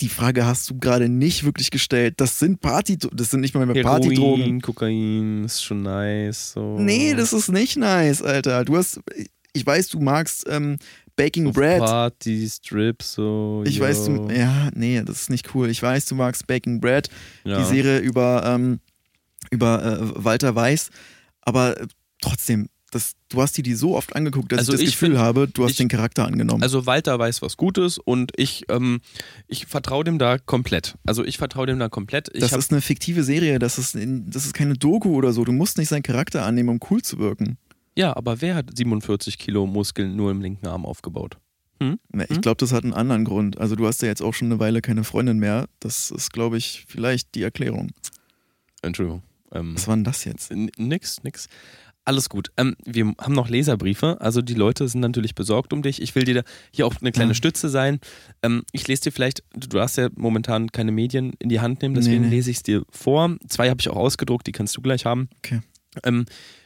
Die Frage hast du gerade nicht wirklich gestellt. Das sind Party, das sind nicht mal mehr Partydrogen. Heroin, Kokain, ist schon nice. So. Nee, das ist nicht nice, Alter. Du hast, ich weiß, du magst ähm, Baking so Bread. Party, Strip, so. Ich yo. weiß, du, ja, nee, das ist nicht cool. Ich weiß, du magst Baking Bread, ja. die Serie über, ähm, über äh, Walter Weiß, aber äh, trotzdem, das, du hast dir die so oft angeguckt, dass Also ich das ich Gefühl find- habe, du hast ich- den Charakter angenommen. Also Walter weiß was Gutes und ich, ähm, ich vertraue dem da komplett. Also ich vertraue dem da komplett. Ich das ist eine fiktive Serie, das ist, das ist keine Doku oder so. Du musst nicht seinen Charakter annehmen, um cool zu wirken. Ja, aber wer hat 47 Kilo Muskeln nur im linken Arm aufgebaut? Ne, Ich Hm? glaube, das hat einen anderen Grund. Also du hast ja jetzt auch schon eine Weile keine Freundin mehr. Das ist, glaube ich, vielleicht die Erklärung. Entschuldigung. Ähm, Was war denn das jetzt? Nix, nix. Alles gut. Ähm, wir haben noch Leserbriefe. Also die Leute sind natürlich besorgt um dich. Ich will dir hier auch eine kleine Ja. Stütze sein. Ähm, ich lese dir vielleicht, du darfst ja momentan keine Medien in die Hand nehmen, deswegen Nee, nee. lese ich es dir vor. Zwei habe ich auch ausgedruckt, die kannst du gleich haben. Okay. Ähm,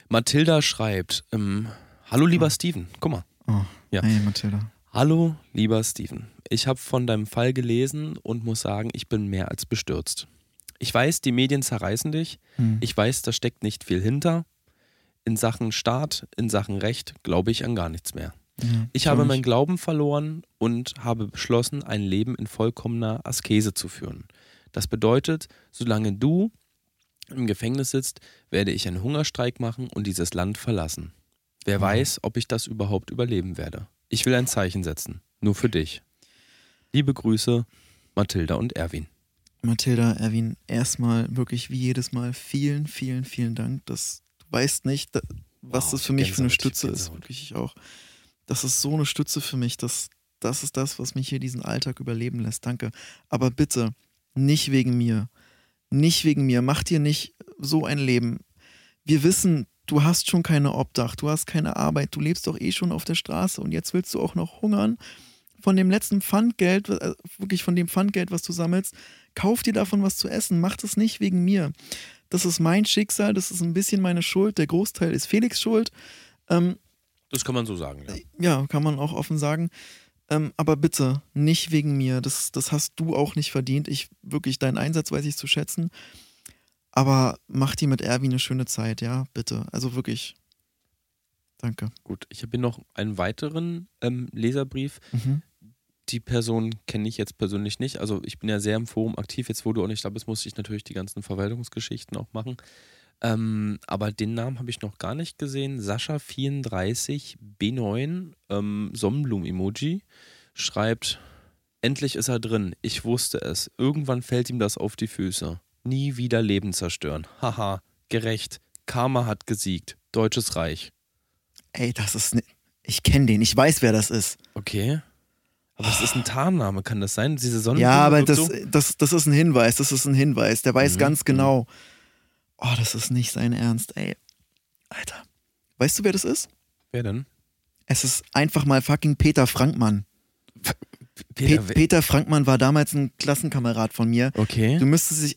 Mathilda schreibt, ähm, hallo lieber Steven, guck mal. Oh, Ja. Hey, Mathilda. Hallo lieber Steven, ich habe von deinem Fall gelesen und muss sagen, ich bin mehr als bestürzt. Ich weiß, die Medien zerreißen dich, Hm. ich weiß, da steckt nicht viel hinter. In Sachen Staat, in Sachen Recht glaube ich an gar nichts mehr. Ja, Ich habe meinen Glauben verloren und habe beschlossen, ein Leben in vollkommener Askese zu führen. Das bedeutet, solange du im Gefängnis sitzt, werde ich einen Hungerstreik machen und dieses Land verlassen. Wer Mhm. weiß, ob ich das überhaupt überleben werde. Ich will ein Zeichen setzen. Nur für dich. Liebe Grüße, Mathilda und Erwin. Mathilda, Erwin, erstmal wirklich wie jedes Mal vielen, vielen, vielen Dank. Das, du weißt nicht, was Wow, das für mich für eine Gänsehaut, Stütze ist. Wirklich ich auch. Das ist so eine Stütze für mich. Das, das ist das, was mich hier diesen Alltag überleben lässt. Danke. Aber bitte, nicht wegen mir. Nicht wegen mir. Mach dir nicht so ein Leben. Wir wissen, du hast schon keine Obdach, du hast keine Arbeit, du lebst doch eh schon auf der Straße und jetzt willst du auch noch hungern. Von dem letzten Pfandgeld, äh, wirklich von dem Pfandgeld, was du sammelst, kauf dir davon was zu essen. Mach das nicht wegen mir. Das ist mein Schicksal, das ist ein bisschen meine Schuld. Der Großteil ist Felix Schuld. Ähm, Das kann man so sagen, ja. ja, kann man auch offen sagen. Ähm, aber bitte, nicht wegen mir. Das, das hast du auch nicht verdient. Ich wirklich, deinen Einsatz weiß ich zu schätzen. Aber mach dir mit Erwin eine schöne Zeit, ja, bitte. Also wirklich. Danke. Gut, ich habe hier noch einen weiteren ähm, Leserbrief. Mhm. Die Person kenne ich jetzt persönlich nicht. Also ich bin ja sehr im Forum aktiv. Jetzt, wo du auch nicht da bist, musste ich natürlich die ganzen Verwaltungsgeschichten auch machen. Ähm, aber den Namen habe ich noch gar nicht gesehen. Sascha34 B9 ähm, Sonnenblumen-Emoji schreibt: Endlich ist er drin. Ich wusste es. Irgendwann fällt ihm das auf die Füße. Nie wieder Leben zerstören. Haha, gerecht. Karma hat gesiegt. Deutsches Reich. Ey, das ist. Ne ich kenne den, ich weiß, wer das ist. Okay. Aber es ist ein Tarnname, kann das sein? Diese Sonne. Ja, aber das, das, das ist ein Hinweis, das ist ein Hinweis. Der weiß Mhm, ganz genau. Oh, das ist nicht sein Ernst, ey. Alter. Weißt du, wer das ist? Wer denn? Es ist einfach mal fucking Peter Frankmann. Peter, Pe Peter Frankmann war damals ein Klassenkamerad von mir. Okay. Du müsstest dich,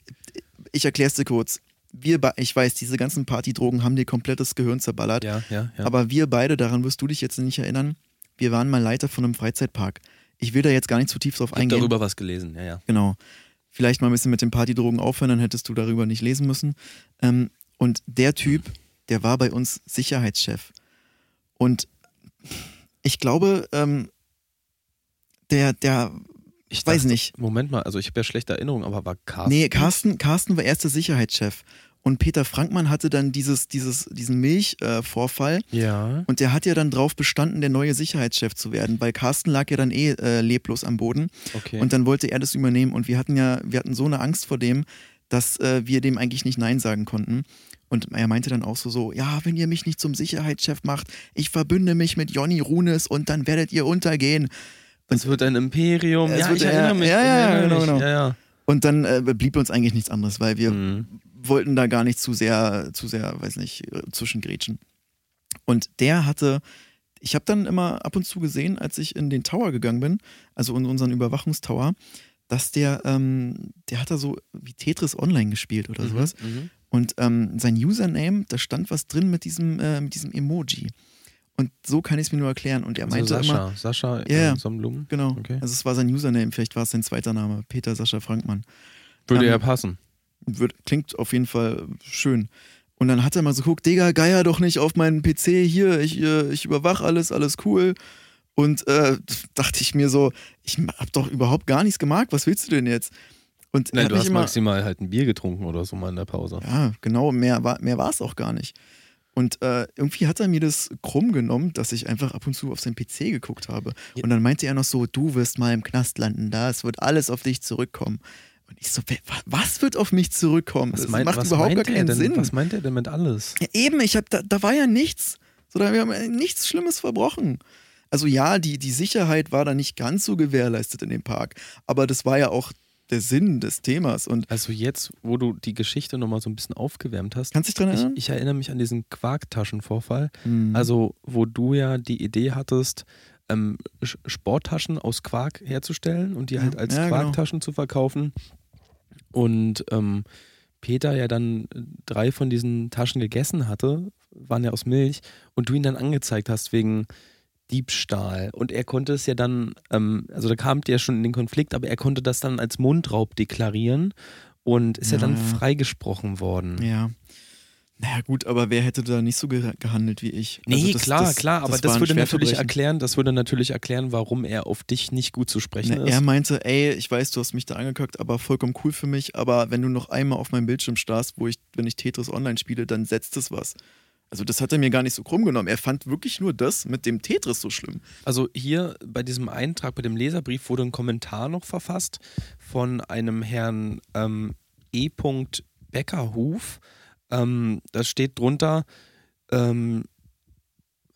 ich erklär's dir kurz. Wir, ich weiß, diese ganzen Partydrogen haben dir komplettes Gehirn zerballert. ja, ja, ja. Aber wir beide, daran wirst du dich jetzt nicht erinnern, wir waren mal Leiter von einem Freizeitpark. Ich will da jetzt gar nicht zu tief drauf ich habe eingehen. darüber was gelesen, ja, ja. Genau. Vielleicht mal ein bisschen mit den Partydrogen aufhören, dann hättest du darüber nicht lesen müssen. Ähm, und der Typ, der war bei uns Sicherheitschef. Und ich glaube, ähm, der, der, ich weiß dachte- nicht. Moment mal, also ich habe ja schlechte Erinnerungen, aber war Carsten. Nee, Carsten, Carsten war erster Sicherheitschef. Und Peter Frankmann hatte dann dieses, dieses, diesen Milchvorfall. Äh. Ja. und der hat ja dann drauf bestanden, der neue Sicherheitschef zu werden, weil Carsten lag ja dann eh äh, leblos am Boden. Okay. Und dann wollte er das übernehmen. Und wir hatten ja, wir hatten so eine Angst vor dem, dass äh, wir dem eigentlich nicht Nein sagen konnten. Und er meinte dann auch so, so, ja, wenn ihr mich nicht zum Sicherheitschef macht, ich verbünde mich mit Jonny Runes und dann werdet ihr untergehen. es wird ein Imperium. Ja, ich erinnere mich. ja, ja, genau, genau. Ja, ja. Und dann äh, blieb uns eigentlich nichts anderes, weil wir Mhm. Wollten da gar nicht zu sehr, zu sehr, weiß nicht, zwischengrätschen. Und der hatte, ich habe dann immer ab und zu gesehen, als ich in den Tower gegangen bin, also in unseren Überwachungstower, dass der, ähm, der hat da so wie Tetris Online gespielt oder sowas. Mhm. Und ähm, sein Username, da stand was drin mit diesem, äh, mit diesem Emoji. Und so kann ich es mir nur erklären. Und er Also meinte Sascha, immer, Sascha äh, Sonnenblumen. genau, Okay. also es war sein Username, vielleicht war es sein zweiter Name, Peter Sascha Frankmann. Würde Ähm, ja passen. Wird, klingt auf jeden Fall schön. Und dann hat er mal so geguckt, Digga, geier doch nicht auf meinen PC hier, ich, äh, ich überwach alles, alles cool. Und äh, dachte ich mir so, ich hab doch überhaupt gar nichts gemacht, was willst du denn jetzt? Und Nein, du hast immer, maximal halt ein Bier getrunken oder so mal in der Pause. ja, genau, mehr war mehr war es auch gar nicht. Und äh, irgendwie hat er mir das krumm genommen, dass ich einfach ab und zu auf seinen PC geguckt habe. Ja. Und dann meinte er noch so, du wirst mal im Knast landen, da, es wird alles auf dich zurückkommen. Und ich so, was wird auf mich zurückkommen? Was das meint, macht überhaupt gar keinen denn, Sinn. Was meint er denn mit alles? Ja, eben, ich hab, da, da war ja nichts. So, da, wir haben nichts Schlimmes verbrochen. Also ja, die, die Sicherheit war da nicht ganz so gewährleistet in dem Park, aber das war ja auch der Sinn des Themas. Und Also jetzt, wo du die Geschichte nochmal so ein bisschen aufgewärmt hast, kannst du dich dran ich, erinnern? ich erinnere mich an diesen Quarktaschenvorfall. Hm. Also, wo du ja die Idee hattest, ähm, Sch- Sporttaschen aus Quark herzustellen und die Ja. halt als Ja, genau. Quarktaschen zu verkaufen. Und ähm, Peter ja dann drei von diesen Taschen gegessen hatte, waren ja aus Milch und du ihn dann angezeigt hast wegen Diebstahl. Und er konnte es ja dann, ähm, also da kam der schon in den Konflikt, aber er konnte das dann als Mundraub deklarieren und ist ja, Ja, dann freigesprochen worden. Ja. Naja, gut, aber wer hätte da nicht so ge gehandelt wie ich? Nee, Also das- klar, das- klar, aber das das, würde natürlich erklären, das würde natürlich erklären, warum er auf dich nicht gut zu sprechen Na, ist. er meinte, ey, ich weiß, du hast mich da angekackt, aber vollkommen cool für mich, aber wenn du noch einmal auf meinem Bildschirm starrst, wo ich, wenn ich Tetris online spiele, dann setzt es was. Also das hat er mir gar nicht so krumm genommen. Er fand wirklich nur das mit dem Tetris so schlimm. Also hier bei diesem Eintrag, bei dem Leserbrief wurde ein Kommentar noch verfasst von einem Herrn ähm, E. Beckerhuf. Ähm, da steht drunter, ähm,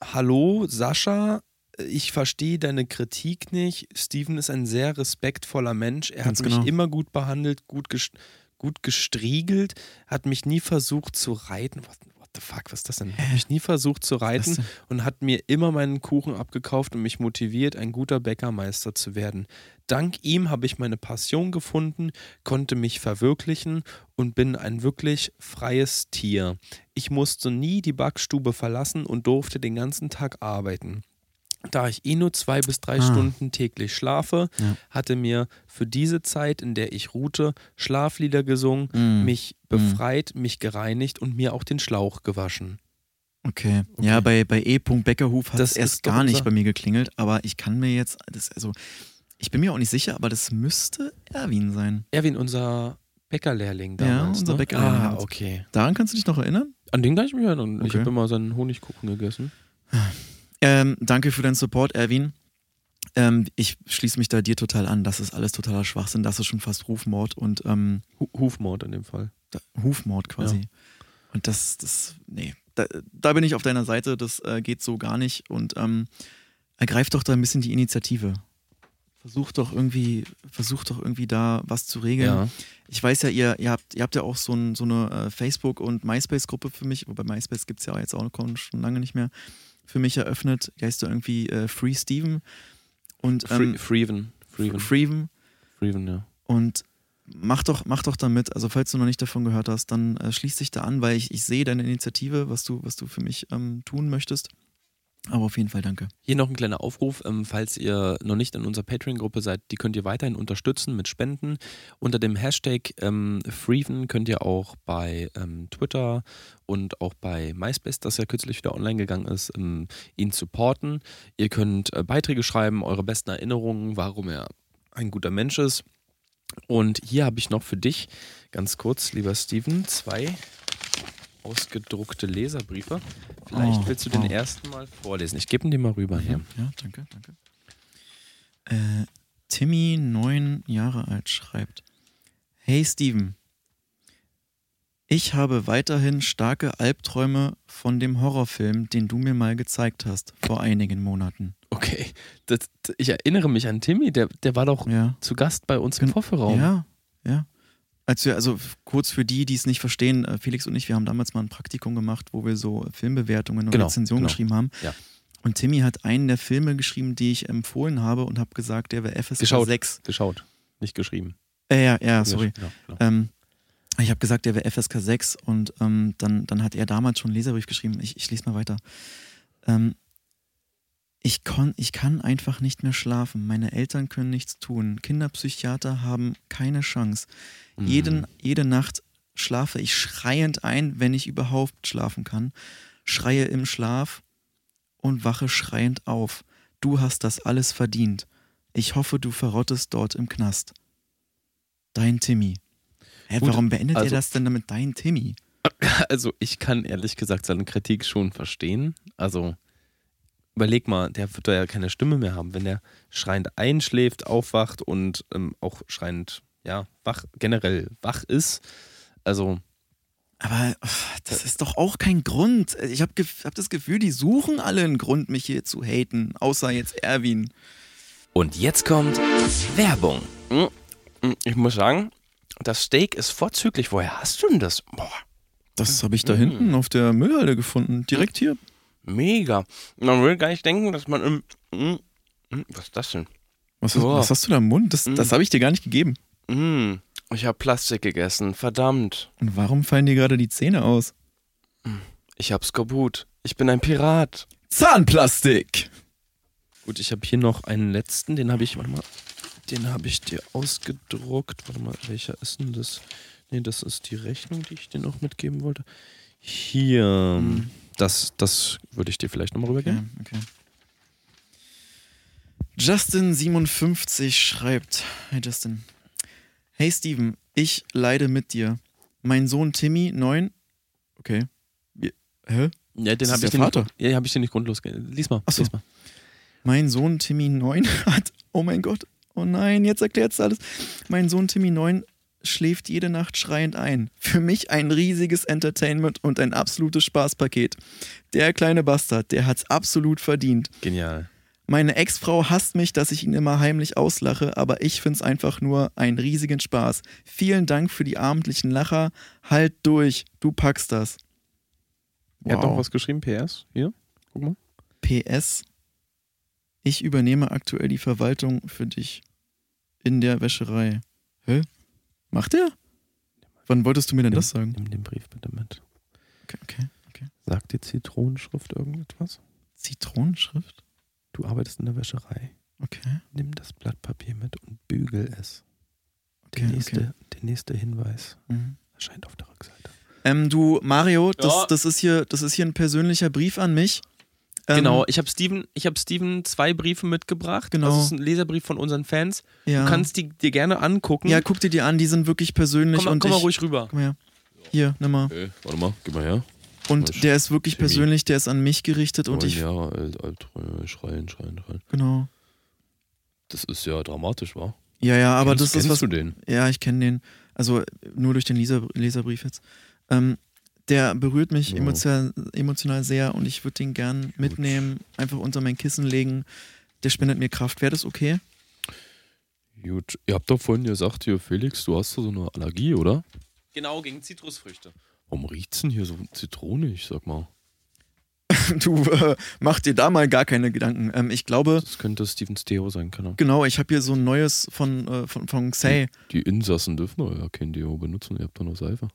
Hallo Sascha, ich verstehe deine Kritik nicht. Steven ist ein sehr respektvoller Mensch. Er Ganz hat mich genau. immer gut behandelt, gut, ges gut gestriegelt, hat mich nie versucht zu reiten. What, what the fuck, was ist das denn? Hat mich nie versucht zu reiten und hat mir immer meinen Kuchen abgekauft und mich motiviert, ein guter Bäckermeister zu werden. Dank ihm habe ich meine Passion gefunden, konnte mich verwirklichen und bin ein wirklich freies Tier. Ich musste nie die Backstube verlassen und durfte den ganzen Tag arbeiten. Da ich eh nur zwei bis drei Ah. Stunden täglich schlafe, Ja. hatte mir für diese Zeit, in der ich ruhte, Schlaflieder gesungen, Mm. mich befreit, mich gereinigt und mir auch den Schlauch gewaschen. Okay. Okay. Ja, bei, bei E. Beckerhuf hat Das es erst gar nicht bei mir geklingelt, aber ich kann mir jetzt, das, also, ich bin mir auch nicht sicher, aber das müsste Erwin sein. Erwin, unser Bäckerlehrling Ja, damals. unser ne? Bäckerlehrling Ah, okay. Daran kannst du dich noch erinnern? An den kann ich mich erinnern. Ich Okay. habe immer seinen Honigkuchen gegessen. Ähm, danke für deinen Support, Erwin. Ähm, ich schließe mich da dir total an. Das ist alles totaler Schwachsinn. Das ist schon fast Rufmord und ähm, Hu- Hufmord in dem Fall. da, Hufmord quasi. Ja. Und das, das, nee, da, da bin ich auf deiner Seite. Das äh, geht so gar nicht. Und ähm, ergreif doch da ein bisschen die Initiative. Versuch doch irgendwie, versuch doch irgendwie da was zu regeln. Ja. Ich weiß ja, ihr, ihr, habt, ihr habt ja auch so, ein, so eine äh, Facebook- und MySpace-Gruppe für mich, wobei MySpace gibt es ja jetzt auch schon lange nicht mehr, für mich eröffnet. Die heißt da irgendwie äh, Free Steven. Und ähm, Freeven. Freeven. Freeven. Freeven, ja. Und mach doch, mach doch damit. Also, falls du noch nicht davon gehört hast, dann äh, schließ dich da an, weil ich, ich sehe deine Initiative, was du, was du für mich ähm, tun möchtest. Aber auf jeden Fall danke. Hier noch ein kleiner Aufruf, ähm, falls ihr noch nicht in unserer Patreon-Gruppe seid, die könnt ihr weiterhin unterstützen mit Spenden. Unter dem Hashtag ähm, Freeven könnt ihr auch bei ähm, Twitter und auch bei MySpace, das ja kürzlich wieder online gegangen ist, ähm, ihn supporten. Ihr könnt äh, Beiträge schreiben, eure besten Erinnerungen, warum er ein guter Mensch ist. Und hier habe ich noch für dich, ganz kurz, lieber Steven, zwei ausgedruckte Leserbriefe. Vielleicht Oh, willst du den oh. ersten mal vorlesen. Ich gebe ihn dir mal rüber hier. Ja, danke, danke. Äh, Timmy, neun Jahre alt, schreibt: Hey Steven, ich habe weiterhin starke Albträume von dem Horrorfilm, den du mir mal gezeigt hast, vor einigen Monaten. Okay, das, ich erinnere mich an Timmy, der, der war doch Ja. zu Gast bei uns im Vorführraum. Ja, ja. Als wir, also kurz für die, die es nicht verstehen, äh, Felix und ich, wir haben damals mal ein Praktikum gemacht, wo wir so Filmbewertungen und Genau, Rezensionen genau. geschrieben haben. Ja. Und Timmy hat einen der Filme geschrieben, die ich empfohlen habe und habe gesagt, der wäre FSK Geschaut. 6. Geschaut, nicht geschrieben. Äh, ja, ja, sorry. Ja, genau. Ähm, ich habe gesagt, der wäre FSK 6 und ähm, dann, dann hat er damals schon einen Leserbrief geschrieben. Ich, ich lese mal weiter. Ähm, ich, kon, ich kann einfach nicht mehr schlafen. Meine Eltern können nichts tun. Kinderpsychiater haben keine Chance. Mhm. Jeden, jede Nacht schlafe ich schreiend ein, wenn ich überhaupt schlafen kann. Schreie im Schlaf und wache schreiend auf. Du hast das alles verdient. Ich hoffe, du verrottest dort im Knast. Dein Timmy. Hä, Gut, warum beendet also- er das denn damit dein Timmy? Also ich kann ehrlich gesagt seine Kritik schon verstehen. Also überleg mal, der wird da ja keine Stimme mehr haben, wenn der schreiend einschläft, aufwacht und ähm, auch schreiend, ja, wach, generell wach ist. Also Aber das ist doch auch kein Grund. Ich habe hab das Gefühl, die suchen alle einen Grund, mich hier zu haten, außer jetzt Erwin. Und jetzt kommt Werbung. ich muss sagen, das Steak ist vorzüglich. Woher hast du denn das? Boah, Das habe ich da hinten auf der Müllhalde gefunden, direkt hier. Mega. Man will gar nicht denken, dass man im... Mm, mm, Was ist das denn? Was, hast- Oh. was hast du da im Mund? Das, Mm. das habe ich dir gar nicht gegeben. Mm, ich habe Plastik gegessen, verdammt. Und warum fallen dir gerade die Zähne aus? Ich hab Skorbut. Ich bin ein Pirat. Zahnplastik. Gut, ich habe hier noch einen letzten, den habe ich, warte mal, den habe ich dir ausgedruckt. Warte mal, welcher ist denn das? Nee, das ist die Rechnung, die ich dir noch mitgeben wollte. Hier, das, das würde ich dir vielleicht nochmal Okay, rübergeben. okay. Justin57 schreibt: Hey Justin. Hey Steven, ich leide mit dir. Mein Sohn Timmy, 9. Okay. Hä? Ja, den habe ich, dir Vater. nicht- ja, hab ich dir nicht grundlos. Lies mal, Ach so. lies mal. Mein Sohn Timmy 9 [laughs] hat. Oh mein Gott. Oh nein, jetzt erklärt's alles. Mein Sohn Timmy 9 schläft jede Nacht schreiend ein. Für mich ein riesiges Entertainment und ein absolutes Spaßpaket. Der kleine Bastard, der hat's absolut verdient. Genial. Meine Ex-Frau hasst mich, dass ich ihn immer heimlich auslache, aber ich find's einfach nur einen riesigen Spaß. Vielen Dank für die abendlichen Lacher. Halt durch, du packst das. Er hat doch was geschrieben, PS. Hier, guck mal. PS. Ich übernehme aktuell die Verwaltung für dich. In der Wäscherei. Hä? Macht er? Wann wolltest du mir denn das sagen? Nimm den Brief bitte mit. Okay, okay, okay. Sagt die Zitronenschrift irgendetwas? Zitronenschrift? Du arbeitest in der Wäscherei. Okay, Nimm das Blatt Papier mit und bügel es. Der, okay, nächste, okay. der nächste Hinweis Mhm. erscheint auf der Rückseite. Ähm, du, Mario, das, Ja. das, ist hier, das ist hier ein persönlicher Brief an mich. Ähm, genau, ich habe Steven, ich hab Steven zwei Briefe mitgebracht. Genau. Das ist ein Leserbrief von unseren Fans. Ja. Du kannst die dir gerne angucken. ja, guck dir die an, die sind wirklich persönlich. komm, mal- und komm mal ich, ruhig rüber. Komm her. Hier, nimm mal. Okay, warte mal, gib mal her. Und der ist wirklich Timmy. persönlich, der ist an mich gerichtet und ich. Jahre alt, alt, schreien, schreien, schreien. Genau. Das ist ja dramatisch, wa? Ja, ja, aber kennst, das ist kennst was. du den? Ja, ich kenne den. Also nur durch den Leser, Leserbrief jetzt. Ähm, der berührt mich emotional, emotional sehr und ich würde den gern mitnehmen, einfach unter mein Kissen legen. Der spendet mir Kraft. Wäre das okay? Gut, ihr habt doch vorhin gesagt, hier Felix, du hast so eine Allergie, oder? Genau, gegen Zitrusfrüchte. Warum riecht's denn hier so zitronig, sag mal? [laughs] Du äh, mach dir da mal gar keine Gedanken. Ähm, ich glaube, Das könnte Stevens Deo sein, keine genau, ich habe hier so ein neues von, äh, von, von Xay. Die Insassen dürfen doch ja kein Deo benutzen, ihr habt doch nur Seife.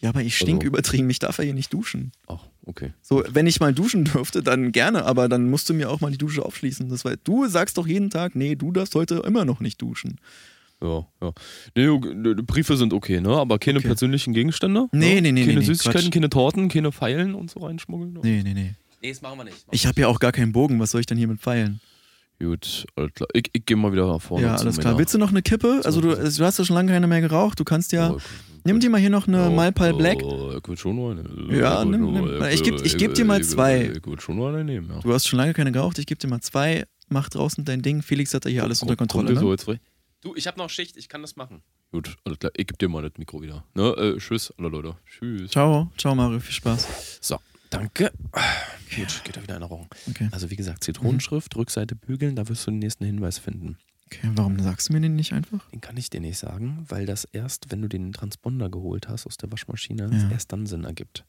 Ja, aber ich stink Also- übertrieben. Ich darf ja hier nicht duschen. Ach, okay. So, wenn ich mal duschen dürfte, dann gerne, aber dann musst du mir auch mal die Dusche aufschließen. Das war, du sagst doch jeden Tag, nee, du darfst heute immer noch nicht duschen. Ja, ja. Nee, ne, Briefe sind okay, ne? Aber keine Okay. persönlichen Gegenstände? Nee, ne? nee, nee, Keine nee, Süßigkeiten, Quatsch. keine Torten, keine Pfeilen und so reinschmuggeln? ne? Nee, nee, nee. Nee, das machen wir nicht. Ich habe ja auch gar keinen Bogen. Was soll ich denn hier mit Pfeilen? Gut, alles klar. Ich, ich gehe mal wieder nach vorne. ja, alles klar. Willst du noch eine Kippe? Also du, du hast ja schon lange keine mehr geraucht. Du kannst ja. Oh, Nimm dir mal hier noch eine oh, Malpal Black. Oh, ich würde schon noch eine. Ja, nimm- nimm. Ich geb- ich geb dir mal zwei. Ich würde schon noch eine nehmen, ja. Du hast schon lange keine geraucht. Ich gebe dir mal zwei. Mach draußen dein Ding. Felix hat ja hier alles unter Kontrolle. Ihr so Ne? jetzt frei? Du, ich habe noch Schicht, ich kann das machen. Gut, alles klar. Ich gebe dir mal das Mikro wieder. Ne? Äh, tschüss, alle Leute. Tschüss. Ciao. Ciao, Mario. Viel Spaß. So, danke. Gut, geht da wieder Erinnerung. Okay. Also wie gesagt, Zitronenschrift, Rückseite bügeln, da wirst du den nächsten Hinweis finden. okay. Warum sagst du mir den nicht einfach? Den kann ich dir nicht sagen, weil das erst, wenn du den Transponder geholt hast aus der Waschmaschine, Ja. erst dann Sinn ergibt.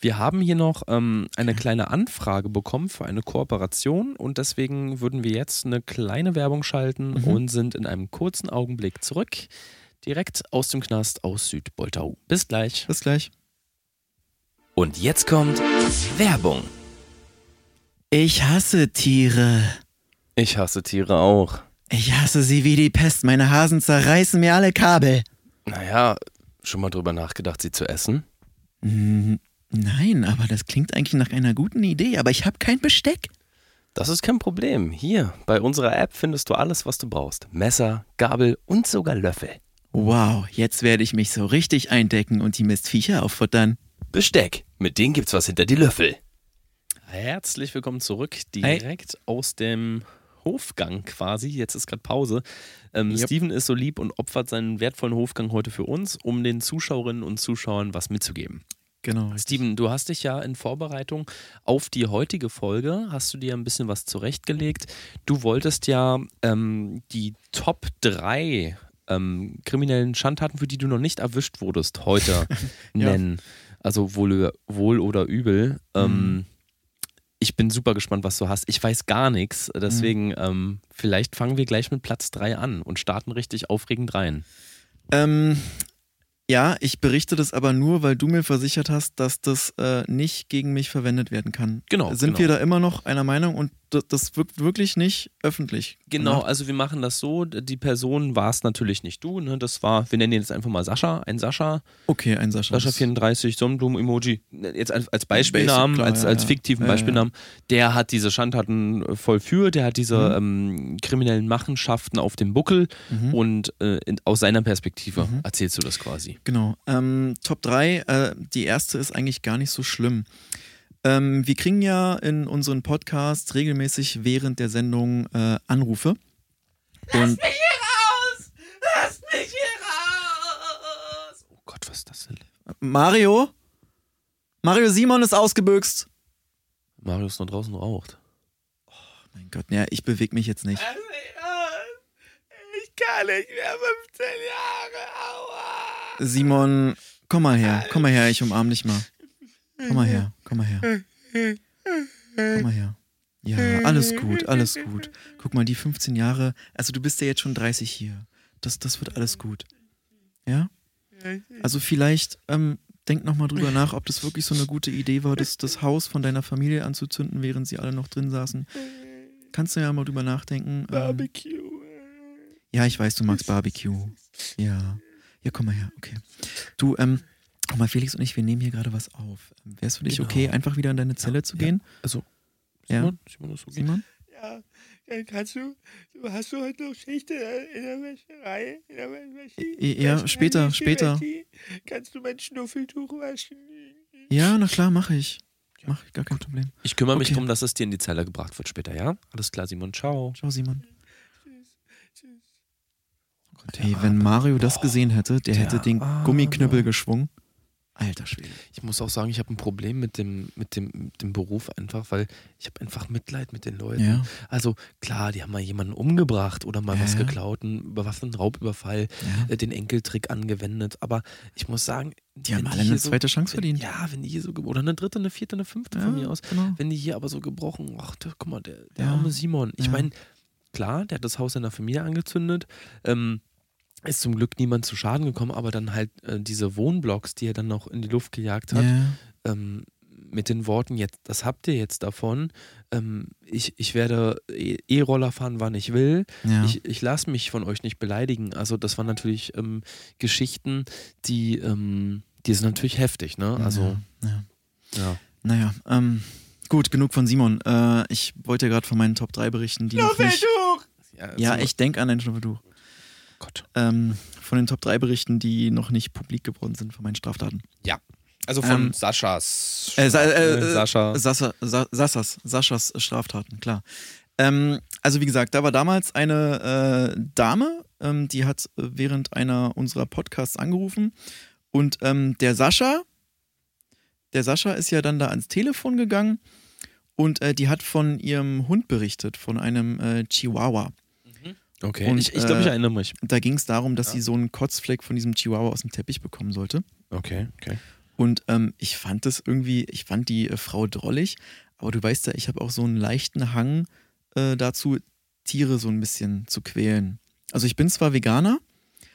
Wir haben hier noch ähm, eine kleine Anfrage bekommen für eine Kooperation und deswegen würden wir jetzt eine kleine Werbung schalten Mhm. und sind in einem kurzen Augenblick zurück, direkt aus dem Knast aus Südboltau. Bis gleich. Bis gleich. Und jetzt kommt Werbung. Ich hasse Tiere. Ich hasse Tiere auch. Ich hasse sie wie die Pest. Meine Hasen zerreißen mir alle Kabel. Naja, schon mal drüber nachgedacht, sie zu essen? Hm, Nein, aber das klingt eigentlich nach einer guten Idee. Aber ich habe kein Besteck. Das ist kein Problem. Hier, bei unserer App findest du alles, was du brauchst. Messer, Gabel und sogar Löffel. Wow, jetzt werde ich mich so richtig eindecken und die Mistviecher auffuttern. Besteck. Mit denen gibt's was hinter die Löffel. Herzlich willkommen zurück, direkt aus dem Hofgang quasi. Jetzt ist gerade Pause. Ähm, Yep. Steven ist so lieb und opfert seinen wertvollen Hofgang heute für uns, um den Zuschauerinnen und Zuschauern was mitzugeben. Genau. Steven, du hast dich ja in Vorbereitung auf die heutige Folge, hast du dir ein bisschen was zurechtgelegt. Du wolltest ja ähm, die Top 3 ähm, kriminellen Schandtaten, für die du noch nicht erwischt wurdest, heute [laughs] Ja. nennen. Also wohl, wohl oder übel. Ähm, Mhm. ich bin super gespannt, was du hast. Ich weiß gar nichts, deswegen Mhm. ähm, vielleicht fangen wir gleich mit Platz 3 an und starten richtig aufregend rein. Ähm, Ja, ich berichte das aber nur, weil du mir versichert hast, dass das äh, nicht gegen mich verwendet werden kann. Genau, Sind genau. wir da immer noch einer Meinung und das, das wirkt wirklich nicht öffentlich. Genau, gemacht? also wir machen das so, die Person war es natürlich nicht du, ne? das war, wir nennen ihn jetzt einfach mal Sascha, ein Sascha, Okay, ein Sascha. Sascha das- 34, Sonnenblumen-Emoji, jetzt als, als Beispielnamen, klar, als, ja, als fiktiven Ja, ja. Beispielnamen, der hat diese Schandtaten äh, vollführt, der hat diese Mhm. ähm, kriminellen Machenschaften auf dem Buckel Mhm. und äh, in, aus seiner Perspektive Mhm. erzählst du das quasi. Genau. Ähm, Top 3, äh, die erste ist eigentlich gar nicht so schlimm. Ähm, wir kriegen ja in unseren Podcasts regelmäßig während der Sendung äh, Anrufe. Und Oh Gott, was ist das denn? Mario? Mario Simon ist ausgebüxt. Marius noch draußen raucht. Mein Gott, ja, ich bewege mich jetzt nicht. Ich kann nicht mehr 15 Jahre, aua. Simon, komm mal her, komm mal her, ich umarm dich mal. Komm mal her, komm mal her. Komm mal her. Ja, alles gut, alles gut. Guck mal, die 15 Jahre, also du bist ja jetzt schon 30 hier. Das, das wird alles gut. Ja? Also vielleicht ähm, denk nochmal drüber nach, ob das wirklich so eine gute Idee war, das, das Haus von deiner Familie anzuzünden, während sie alle noch drin saßen. Kannst du ja mal drüber nachdenken. Ähm, ja, ich weiß, du magst Barbecue. Ja. Ja, komm mal her, okay. Du, ähm, guck mal, Felix und ich, wir nehmen hier gerade was auf. Wäre es für dich Genau. okay, einfach wieder in deine Zelle zu ja. gehen? Also, Ja. Simon, Simon ist okay. Simon? Ja, dann kannst du, du hast du heute noch Schicht in der, Wäscherei, in der Wäsche, Ja, Wäsche- später, Wäsche- später. Kannst du mein Schnuffeltuch waschen? Ja, na klar, mache ich. Mach ich, gar kein Problem. Ich kümmere mich Okay. darum, dass es dir in die Zelle gebracht wird später, ja? Alles klar, Simon, ciao. Ciao, Simon. Der Ey, wenn Arme. Mario das gesehen hätte, der, Der hätte den Arme. Gummiknüppel geschwungen. Alter Schwede. Ich muss auch sagen, ich habe ein Problem mit dem, mit, dem, mit dem Beruf einfach, weil ich habe einfach Mitleid mit den Leuten. Ja, Also klar, die haben mal jemanden umgebracht oder mal Ja, was geklaut, einen Überwaffneten Raubüberfall, ja. äh, den Enkeltrick angewendet. Aber ich muss sagen, Die haben alle eine zweite Chance wenn, verdient. Ja, wenn die hier so, oder eine dritte, eine vierte, eine fünfte von mir aus. Genau. Wenn die hier aber so gebrochen, ach, der, guck mal, der, der arme Simon. Ich meine, klar, der hat das Haus seiner Familie angezündet. Ähm, ist zum Glück niemand zu Schaden gekommen, aber dann halt äh, diese Wohnblocks, die er dann noch in die Luft gejagt hat, Ja. ähm, mit den Worten, jetzt, das habt ihr jetzt davon. Ähm, ich, ich werde E- E-Roller fahren, wann ich will. Ja. Ich, ich lasse mich von euch nicht beleidigen. Also, das waren natürlich ähm, Geschichten, die, ähm, die sind natürlich heftig, ne? Also, ja. ja. ja. Naja, ähm, gut, genug von Simon. Äh, ich wollte gerade von meinen Top 3 berichten, die noch nicht. Ja, Ja, ich denke an ein Schnuffeltuch. Gott. Ähm, von den Top 3 Berichten, die noch nicht publik geworden sind von meinen Straftaten. Also von Ähm, Saschas. Äh, Sa äh, äh, Sascha. Sascha, Sa Sassas, Saschas Straftaten, klar. Ähm, also wie gesagt, da war damals eine äh, Dame, ähm, die hat äh, während einer unserer Podcasts angerufen und ähm, der Sascha, der Sascha ist ja dann da ans Telefon gegangen und äh, die hat von ihrem Hund berichtet, von einem äh, Chihuahua. Okay, Und, ich, ich glaube, ich äh, erinnere mich. Da ging es darum, dass Ja. sie so einen Kotzfleck von diesem Chihuahua aus dem Teppich bekommen sollte. Okay, okay. Und ähm, ich fand das irgendwie, ich fand die äh, Frau drollig, aber du weißt ja, ich habe auch so einen leichten Hang äh, dazu, Tiere so ein bisschen zu quälen. Also ich bin zwar Veganer,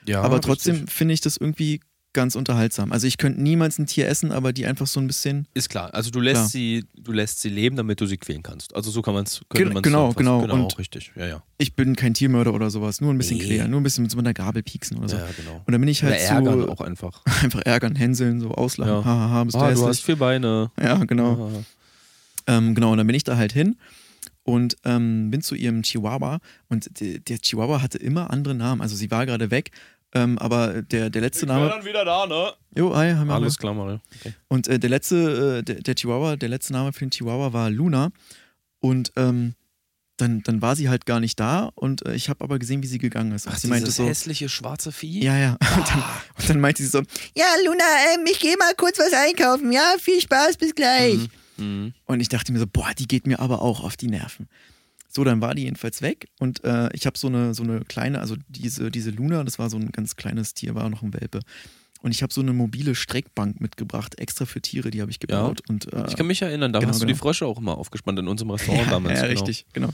Ja, aber trotzdem finde ich das irgendwie ganz unterhaltsam. Also ich könnte niemals ein Tier essen, aber die einfach so ein bisschen. Ist klar. Also du lässt Klar. sie, du lässt sie leben, damit du sie quälen kannst. Also so kann man es. Gen- genau, genau. Genau, Und- richtig. Ja, ja. Ich bin kein Tiermörder oder sowas, nur ein bisschen Nee. quälen, nur ein bisschen mit so einer Gabel pieksen oder so. Ja, genau. Und dann bin ich Oder halt ärgern so auch einfach. [laughs] einfach ärgern, hänseln, so auslachen, Ja. hahaha, bist du Ah, du hast hässlich. vier Beine. Ja, genau. Ah. Ähm, genau, und dann bin ich da halt hin und ähm, bin zu ihrem Chihuahua und der Chihuahua hatte immer andere Namen. Also sie war gerade weg, ähm, aber der, der letzte Name. dann wieder da, ne? Jo, hi, hi, Mama. Alles klar, Mario. Okay. Und äh, der letzte, äh, der, der Chihuahua, der letzte Name für den Chihuahua war Luna. Und ähm, dann, dann war sie halt gar nicht da und äh, ich habe aber gesehen, wie sie gegangen ist. Und Ach, sie meinte so. hässliche schwarze Vieh? Ja, ja. Und dann, und dann meinte sie so, ja, Luna, ähm, ich gehe mal kurz was einkaufen. Ja, viel Spaß, bis gleich. Mhm. Und ich dachte mir so, boah, die geht mir aber auch auf die Nerven. So, dann war die jedenfalls weg und äh, ich habe so eine, so eine kleine, also diese, diese Luna, das war so ein ganz kleines Tier, war noch ein Welpe. Und ich habe so eine mobile Streckbank mitgebracht, extra für Tiere, die habe ich gebaut. Und, äh, Ich kann mich erinnern, da Genau, hast du die genau. Frösche auch immer aufgespannt in unserem Restaurant ja, damals. ja, genau. richtig, genau.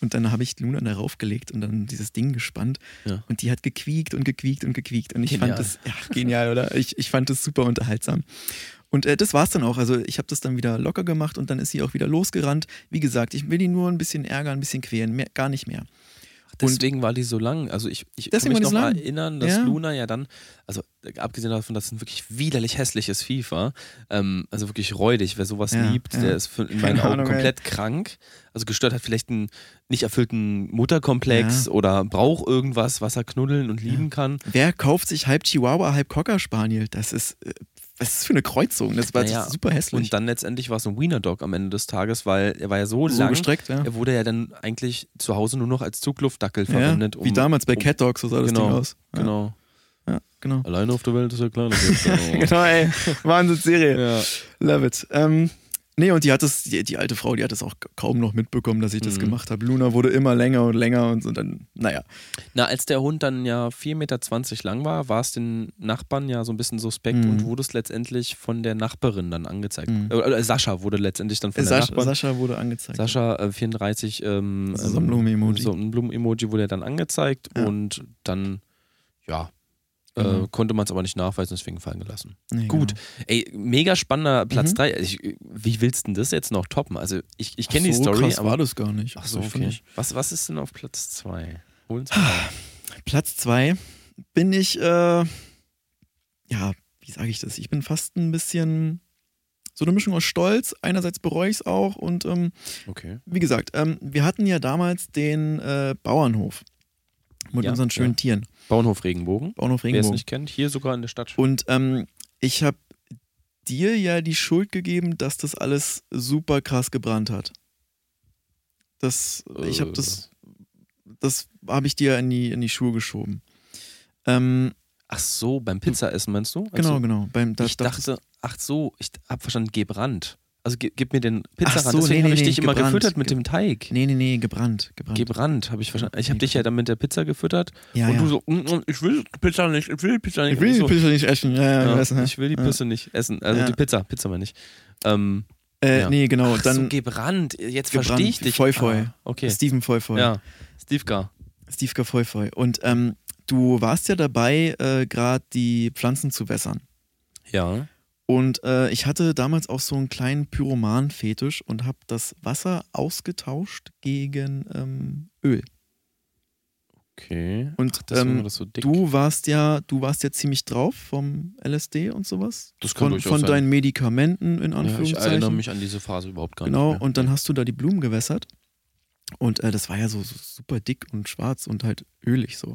Und dann habe ich Luna darauf gelegt und dann dieses Ding gespannt. Ja. Und die hat gequiekt und gequiekt und gequiekt. Und ich Genial. fand das, ja, genial, oder? Ich, ich fand das super unterhaltsam. Und äh, das war's dann auch. Also ich habe das dann wieder locker gemacht und dann ist sie auch wieder losgerannt. Wie gesagt, ich will die nur ein bisschen ärgern, ein bisschen quälen, mehr, gar nicht mehr. Deswegen war die so lang. Also ich, ich kann mich noch lang. erinnern, dass Ja. Luna ja dann, also abgesehen davon, dass es ein wirklich widerlich hässliches Vieh war, ähm, also wirklich räudig, wer sowas Ja, liebt, ja. der ist für, in meinen Keine Augen Ahnung, ey. komplett krank. Also gestört hat vielleicht einen nicht erfüllten Mutterkomplex oder braucht irgendwas, was er knuddeln und lieben kann. Wer kauft sich halb Chihuahua, halb Cocker Spaniel? Das ist, äh, was ist das für eine Kreuzung? Das war Naja, super hässlich. Und dann letztendlich war es ein Wiener Dog am Ende des Tages, weil er war ja so, so lang, gestreckt, ja. er wurde ja dann eigentlich zu Hause nur noch als Zugluftdackel ja verwendet. wie um- damals bei um- Cat Dog, so sah das genau, Ding aus. Ja, Genau. Ja, genau. Alleine auf der Welt ist ja klar. [laughs] genau, ey. Wahnsinnsserie. ja. Love it. Ähm, nee, und die hat das, die, die alte Frau, die hat das auch kaum noch mitbekommen, dass ich das Mhm. gemacht habe. Luna wurde immer länger und länger und so dann, naja. Na, als der Hund dann ja 4,20 Meter lang war, war es den Nachbarn ja so ein bisschen suspekt Mhm. und wurde es letztendlich von der Nachbarin dann angezeigt. Mhm. Äh, äh, Sascha wurde letztendlich dann von der Sascha, Nachbarin. Sascha wurde angezeigt. Sascha äh, 34 ähm, So ein Blumen-Emoji. So ein Blumen-Emoji wurde ja dann angezeigt Ja. und dann, ja, äh, Genau. konnte man es aber nicht nachweisen, deswegen fallen gelassen. Nee, Gut, Genau. ey, mega spannender Platz Mhm. 3. wie willst du denn das jetzt noch toppen? Also, ich, ich kenne die so Story, krass aber. war das gar nicht. Ach so, Also, finde okay. Was, was ist denn auf Platz 2? Holen Sie mal. Platz zwei bin ich, äh, ja, wie sage ich das? Ich bin fast ein bisschen so eine Mischung aus Stolz. Einerseits bereue ich es auch und ähm, Okay. wie gesagt, ähm, wir hatten ja damals den äh, Bauernhof mit Ja, unseren schönen ja. Tieren. Bauernhof Regenbogen. Bauernhof Wer es Regenbogen. nicht kennt, hier sogar in der Stadt. Und ähm, ich habe dir ja die Schuld gegeben, dass das alles super krass gebrannt hat. Das, ich habe das, das habe ich dir in die, in die Schuhe geschoben. Ähm, Ach so, beim Pizzaessen meinst du? genau, Also, genau. Beim, da, ich dachte, ach so, ich hab verstanden, gebrannt. Also gib, gib mir den Pizzarand. so, Deswegen nee, habe ich nee, dich immer gebrannt. gefüttert mit Ge- dem Teig. Nee, nee, nee, gebrannt. Gebrannt. Gebrannt, habe ich verstanden. Ich habe Nee, dich ja dann mit der Pizza gefüttert ja, und ja. du so, mm, mm, ich will Pizza nicht, ich will Pizza nicht. ich will die so, Pizza nicht essen. Ja, weißt du, ich will die. Pizza nicht essen. Also die Pizza, Pizza meine ich. Ähm, Äh. Nee, genau. ach dann so, gebrannt. Jetzt verstehe ich dich. Foi, foi. Ah, okay. Steven Foyfoy. Ja, Stevka. Steve Foyfoy. Und ähm, du warst ja dabei, äh, gerade die Pflanzen zu wässern. Ja. Und äh, ich hatte damals auch so einen kleinen Pyroman-Fetisch und habe das Wasser ausgetauscht gegen ähm, Öl. Okay. Und Ach, ähm, so du warst ja, du warst ja ziemlich drauf vom LSD und sowas. Das kann Von, durchaus von sein. deinen Medikamenten in ja, ich Anführungszeichen. erinnere mich an diese Phase überhaupt gar genau. nicht. mehr. Und dann hast du da die Blumen gewässert. Und äh, das war ja so, so super dick und schwarz und halt ölig so.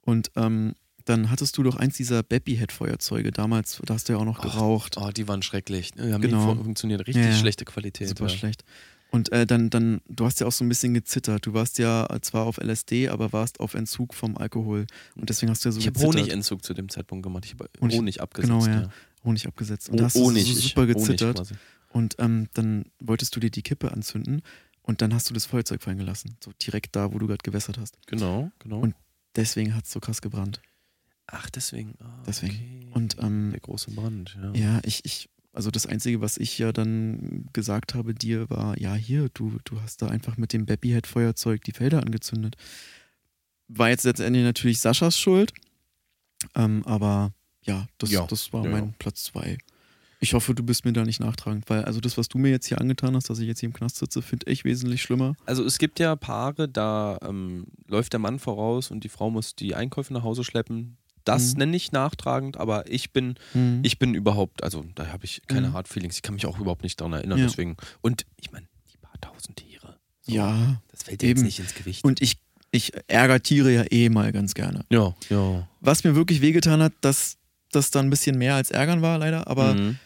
Und ähm, dann hattest du doch eins dieser Babyhead-Feuerzeuge. Damals, da hast du ja auch noch geraucht. Oh, die waren schrecklich. Die haben Genau. nie funktioniert. Richtig Ja, schlechte Qualität. Super ja. schlecht. Und äh, dann, dann, du hast ja auch so ein bisschen gezittert. Du warst ja zwar auf LSD, aber warst auf Entzug vom Alkohol. Und deswegen hast du ja so Ich habe gezittert. Honigentzug zu dem Zeitpunkt gemacht. Ich habe Honig- Honig abgesetzt. genau, ja. ja. Honig abgesetzt. Und Oh, hast du Honig, so ich- super gezittert. Und ähm, dann wolltest du dir die Kippe anzünden und dann hast du das Feuerzeug fallen gelassen. So direkt da, wo du gerade gewässert hast. Genau, genau. Und- Deswegen hat es so krass gebrannt. Ach, deswegen. Ah, Deswegen. Okay. Und ähm, Der große Brand, ja. ja, ich, ich, also das Einzige, was ich ja dann gesagt habe dir, war, ja, hier, du, du hast da einfach mit dem Babyhead-Feuerzeug die Felder angezündet. War jetzt letztendlich natürlich Saschas Schuld. Ähm, aber ja, das, Ja, das war ja, mein ja. Platz zwei. Ich hoffe, du bist mir da nicht nachtragend, weil also das, was du mir jetzt hier angetan hast, dass ich jetzt hier im Knast sitze, finde ich wesentlich schlimmer. Also es gibt ja Paare, da ähm, läuft der Mann voraus und die Frau muss die Einkäufe nach Hause schleppen. Das Mhm. nenne ich nachtragend, aber ich bin, Mhm. ich bin überhaupt, also da habe ich keine Mhm. Hard Feelings. Ich kann mich auch überhaupt nicht daran erinnern, Ja. deswegen. Und ich meine, die paar tausend Tiere. So, ja, Das fällt dir jetzt eben. nicht ins Gewicht. und ich, ich ärgere Tiere ja eh mal ganz gerne. ja, ja. Was mir wirklich wehgetan hat, dass das dann ein bisschen mehr als ärgern war, leider, aber Mhm.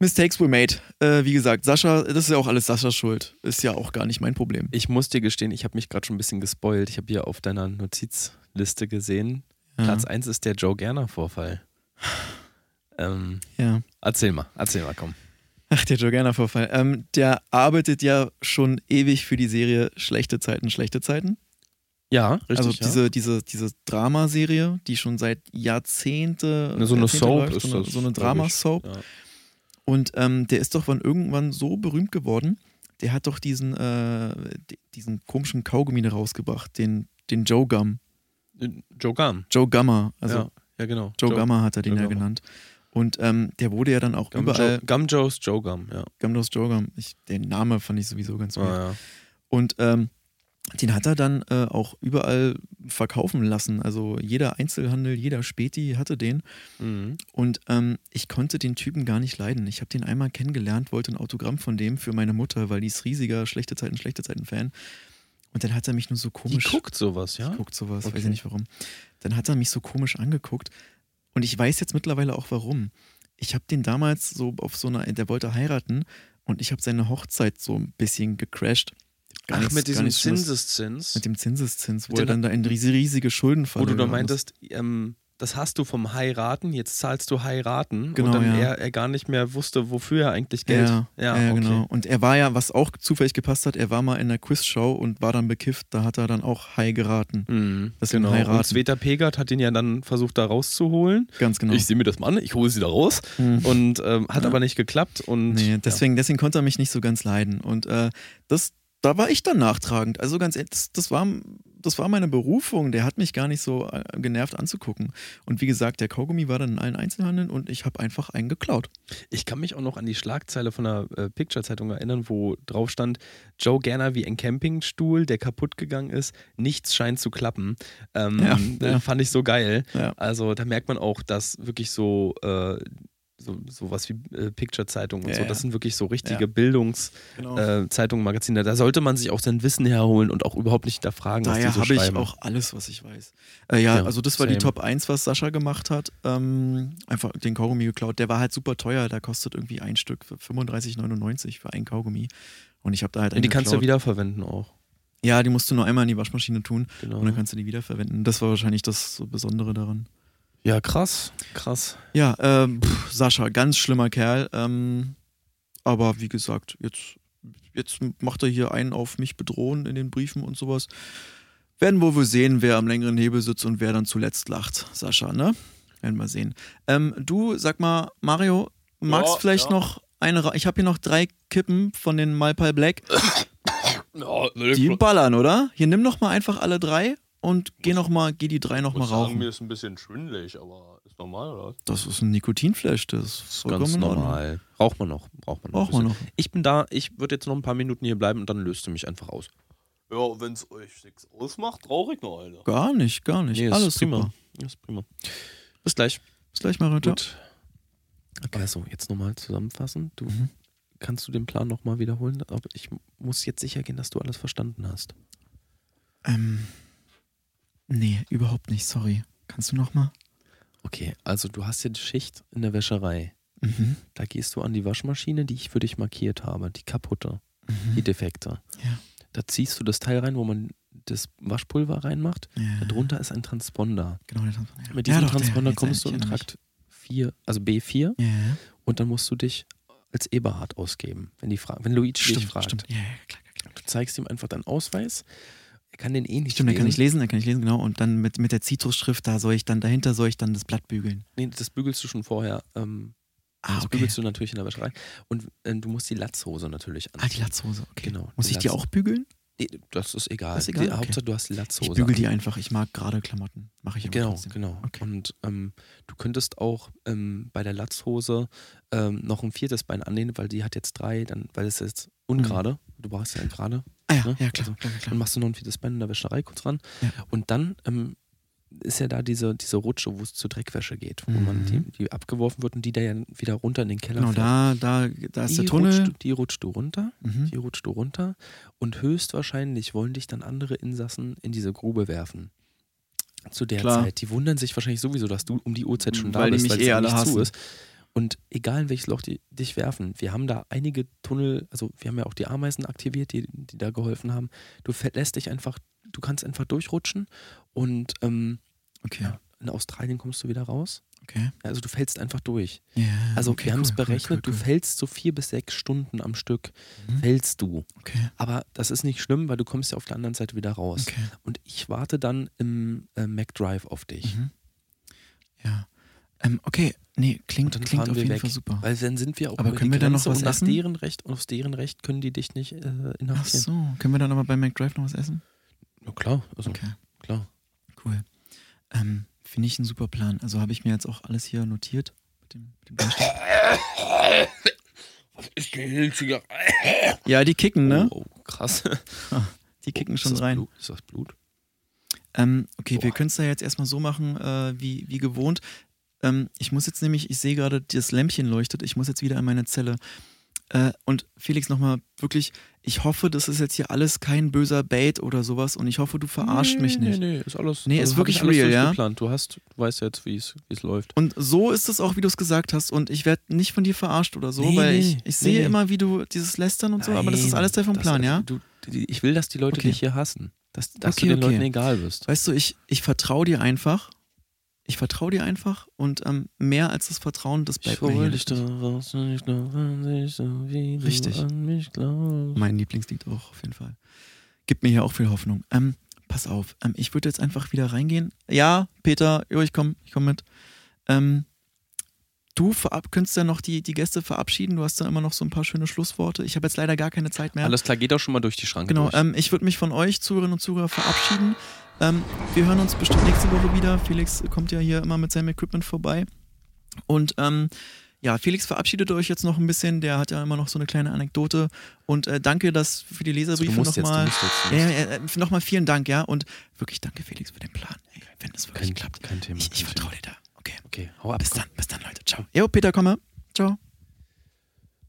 Mistakes were made. Äh, wie gesagt, Sascha, das ist ja auch alles Saschas Schuld. Ist ja auch gar nicht mein Problem. Ich muss dir gestehen, ich habe mich gerade schon ein bisschen gespoilt. Ich habe hier auf deiner Notizliste gesehen, Ja. Platz 1 ist der Joe Gerner-Vorfall. ähm, Ja. erzähl mal, erzähl mal, komm. Ach, der Jogana-Vorfall. Ähm, der arbeitet ja schon ewig für die Serie Schlechte Zeiten, schlechte Zeiten. Ja, richtig. also ja. diese, diese, diese Dramaserie, die schon seit Jahrzehnte. Ne, so eine Jahrzehnte Soap läuft, ist so eine, das, so eine. Drama-Soap. Ja. Und ähm, der ist doch von irgendwann so berühmt geworden. Der hat doch diesen, äh, di- diesen komischen Kaugummi rausgebracht, den, den Joe Gum. Joe Gum. Joe Gummer. Also ja, ja, genau. Joe, Gummer hat er den Joe ja Gummer. genannt. Und ähm, der wurde ja dann auch Gum, überall. Joe, Gum Joe's Joe Gum, ja. Gumdos Joe Gum. Ich, den Name fand ich sowieso ganz gut. Ah, ja. Und ähm, den hat er dann äh, auch überall verkaufen lassen. Also jeder Einzelhandel, jeder Späti hatte den. Mhm. Und ähm, ich konnte den Typen gar nicht leiden. Ich habe den einmal kennengelernt, wollte ein Autogramm von dem für meine Mutter, weil die ist riesiger Schlechte Zeiten, Schlechte Zeiten-Fan. Und dann hat er mich nur so Die komisch. guckt sowas, ja? guckt sowas, weiß Okay. ich nicht warum. Dann hat er mich so komisch angeguckt. Und ich weiß jetzt mittlerweile auch warum. Ich habe den damals so auf so einer, der wollte heiraten und ich habe seine Hochzeit so ein bisschen gecrashed. Gar Ach, nichts- mit diesem. Zinseszins, Mit dem Zinseszins, wo Mit er den- dann da in riesige, riesige Schuldenfalle wo du da meintest, ähm, das hast du vom Heiraten, jetzt zahlst du Heiraten. Genau, und dann ja. er, er gar nicht mehr wusste, wofür er eigentlich Geld. Ja, ja, okay. genau. Und er war ja, was auch zufällig gepasst hat, er war mal in der Quizshow und war dann bekifft. Da hat er dann auch High geraten. Mhm, Das genau. Heiraten. Und Sveta Pegert hat ihn ja dann versucht, da rauszuholen. Ganz genau. Ich sehe mir das mal an, ich hole sie da raus. Hm. Und ähm, hat aber nicht geklappt. Und Nee, deswegen, deswegen konnte er mich nicht so ganz leiden. Und äh, das, da war ich dann nachtragend. Also ganz ehrlich, das, das, war, das war meine Berufung. Der hat mich gar nicht so äh, genervt anzugucken. Und wie gesagt, der Kaugummi war dann in allen Einzelhandeln und ich habe einfach einen geklaut. Ich kann mich auch noch an die Schlagzeile von der äh, Picture-Zeitung erinnern, wo drauf stand, Joe Gerner wie ein Campingstuhl, der kaputt gegangen ist, nichts scheint zu klappen. Ähm, Ja, [laughs] ja. Fand ich so geil. Ja. Also da merkt man auch, dass wirklich so, äh, so sowas wie äh, Picture-Zeitung und Ja, so, ja. das sind wirklich so richtige Ja. Bildungszeitungen, äh, Zeitungen, Magazine. Da sollte man sich auch sein Wissen herholen und auch überhaupt nicht hinterfragen, was Daher die so habe ich auch alles, was ich weiß. Äh, ja, Ja, also das war die same. Top 1, was Sascha gemacht hat. Ähm, einfach den Kaugummi geklaut. Der war halt super teuer. Der kostet irgendwie ein Stück für 35,99 für ein Kaugummi. Und ich habe da halt einen die kannst du geklaut. wiederverwenden auch. Ja, die musst du nur einmal in die Waschmaschine tun Genau. und dann kannst du die wiederverwenden. Das war wahrscheinlich das so Besondere daran. Ja, krass, krass. Ja, ähm, pff, Sascha, ganz schlimmer Kerl. Ähm, aber wie gesagt, jetzt, jetzt macht er hier einen auf mich bedrohen in den Briefen und sowas. Werden wir wohl sehen, wer am längeren Hebel sitzt und wer dann zuletzt lacht. Sascha, ne? Werden wir sehen. Ähm, du, sag mal, Mario, magst Ja, vielleicht ja. noch eine. Ra ich habe hier noch drei Kippen von den Malpal Black. [coughs] Ja, Die ballern, oder? Hier nimm noch mal einfach alle drei und geh noch mal, geh die drei noch mal rauchen. mir ist ein bisschen schwindelig, aber ist normal, oder? Das ist ein Nikotinflash, das ist vollkommen Ganz normal. Raucht man noch. Braucht man noch. Braucht man noch. Ich bin da, ich würde jetzt noch ein paar Minuten hier bleiben und dann löst du mich einfach aus. Ja, wenn es euch nichts ausmacht, rauche ich noch eine. Gar nicht, gar nicht. ist Alles prima. super. Das ist prima. Bis gleich. Bis gleich, Mario. Ciao. Gut. Also, jetzt nochmal zusammenfassen. Du Mhm. kannst du den Plan nochmal wiederholen? Aber ich muss jetzt sicher gehen, dass du alles verstanden hast. Ähm, nee, überhaupt nicht, sorry. Kannst du noch mal? Okay, also du hast ja die Schicht in der Wäscherei. Mhm. Da gehst du an die Waschmaschine, die ich für dich markiert habe, die kaputte, Mhm. die defekte. Ja. Da ziehst du das Teil rein, wo man das Waschpulver reinmacht. Ja. Darunter ist ein Transponder. Genau, der Transponder. Mit Ja, diesem doch, der- Transponder jetzt kommst du in Trakt 4, also B4 Ja, ja. und dann musst du dich als Eberhard ausgeben, wenn, die Fra wenn Luigi dich Stimmt, fragt. stimmt. Ja, ja, klar, klar, klar. Du zeigst ihm einfach deinen Ausweis. Er kann den eh nicht Stimmt, er lesen. kann nicht lesen, er kann nicht lesen, genau. Und dann mit, mit der Zitrusschrift, da soll ich dann, dahinter soll ich dann das Blatt bügeln. Nee, das bügelst du schon vorher. Ähm, Ah, das okay. bügelst du natürlich in der Wäscherei. Und äh, du musst die Latzhose natürlich an. Ah, die Latzhose, okay. Genau. Muss die ich die Latz- auch bügeln? Nee, das ist egal. Das ist egal? Die, Okay. Hauptsache, du hast die Latzhose. Ich bügel die an. einfach, ich mag gerade Klamotten. Mache ich immer Genau, trotzdem. genau. Okay. Und ähm, du könntest auch ähm, bei der Latzhose ähm, noch ein viertes Bein anlehnen, weil die hat jetzt drei, dann, weil es jetzt ungerade. Du brauchst ja gerade. Ah ja, Ne? ja, klar, Also, klar, klar. Dann machst du noch ein viertes Bein in der Wäscherei kurz ran. Ja. Und dann ähm, ist ja da diese, diese Rutsche, wo es zur Dreckwäsche geht, wo man die, Mhm. die abgeworfen wird und die da ja wieder runter in den Keller Genau, fährt. da, da, da ist die der Tunnel. Rutscht, die rutscht du runter, Mhm. die rutscht du runter und höchstwahrscheinlich wollen dich dann andere Insassen in diese Grube werfen. Zu der Klar. Zeit. Die wundern sich wahrscheinlich sowieso, dass du um die Uhrzeit schon da Weil die bist, weil eh es alle nicht zu hassen. ist. Und egal in welches Loch die dich werfen, wir haben da einige Tunnel, also wir haben ja auch die Ameisen aktiviert, die, die da geholfen haben. Du verlässt dich einfach, du kannst einfach durchrutschen und ähm, Okay, ja, in Australien kommst du wieder raus. Okay. Also du fällst einfach durch. Ja, Also okay, wir haben es cool, berechnet, cool, du cool. fällst so vier bis sechs Stunden am Stück, Mhm. fällst du. Okay, Aber das ist nicht schlimm, weil du kommst ja auf der anderen Seite wieder raus. okay. Und ich warte dann im äh, McDrive auf dich. Mhm. Ja. Ähm, okay, nee, Und klingt, klingt auf wir jeden weg. Fall super. Weil dann sind wir auch Aber können wir dann noch was und nach essen? deren Recht, aus deren Recht können die dich nicht äh, Ach inhaftieren. so, können wir dann aber bei McDrive noch was essen? Ja, klar, also Okay, klar. cool. Ähm, Finde ich einen super Plan. Also habe ich mir jetzt auch alles hier notiert mit dem, mit dem. Was ist denn Hilziger? Ja, die kicken, ne? Oh, oh, krass. [laughs] Die kicken ist schon rein. Blut? Ist das Blut? Ähm, okay, wir Boah. können es ja jetzt erstmal so machen, äh, wie, wie gewohnt. Ähm, ich muss jetzt nämlich, ich sehe gerade, das Lämpchen leuchtet, ich muss jetzt wieder in meine Zelle. Äh, und Felix, nochmal wirklich, ich hoffe, das ist jetzt hier alles kein böser Bait oder sowas und ich hoffe, du verarscht nee, mich nicht. Nee, nee, ist alles. Nee, ist hab wirklich real, ja? durchgeplant. Du hast, du weißt jetzt, wie es läuft. Und so ist es auch, wie du es gesagt hast. Und ich werde nicht von dir verarscht oder so, Nee, weil nee, ich, ich sehe immer, wie du dieses Lästern und so, aber das ist alles Teil vom Plan, ja? Du, ich will, dass die Leute Okay. dich hier hassen. Dass, dass Okay, du den okay. Leuten egal bist. Weißt du, ich, ich vertraue dir einfach. Ich vertraue dir einfach und ähm, mehr als das Vertrauen, das bleibt mir hier. nicht. daraus an sich, so wie Richtig. du an mich glaubst. Mein Lieblingslied auch auf jeden Fall. Gibt mir hier auch viel Hoffnung. Ähm, pass auf, ähm, ich würde jetzt einfach wieder reingehen. Ja, Peter, jo, ich komme ich komm mit. Ähm, du verab könntest ja noch die, die Gäste verabschieden. Du hast da immer noch so ein paar schöne Schlussworte. Ich habe jetzt leider gar keine Zeit mehr. Alles klar, geht auch schon mal durch die Schranke Genau, durch. ähm, ich würde mich von euch, Zuhörerinnen und Zuhörer, verabschieden. Ähm, wir hören uns bestimmt nächste Woche wieder. Felix kommt ja hier immer mit seinem Equipment vorbei. Und ähm, ja, Felix verabschiedet euch jetzt noch ein bisschen. Der hat ja immer noch so eine kleine Anekdote. Und äh, danke dass für die Also, Leserbriefe du nochmal. Ja, musst. ja, äh, nochmal vielen Dank, ja. Und wirklich danke, Felix, für den Plan. Ey, wenn es wirklich Kein, klappt. kein Thema. Ich, ich vertraue dir da. Okay. Okay, hau ab. Bis komm. dann, bis dann, Leute. Ciao. Jo, Peter, komme. Ciao.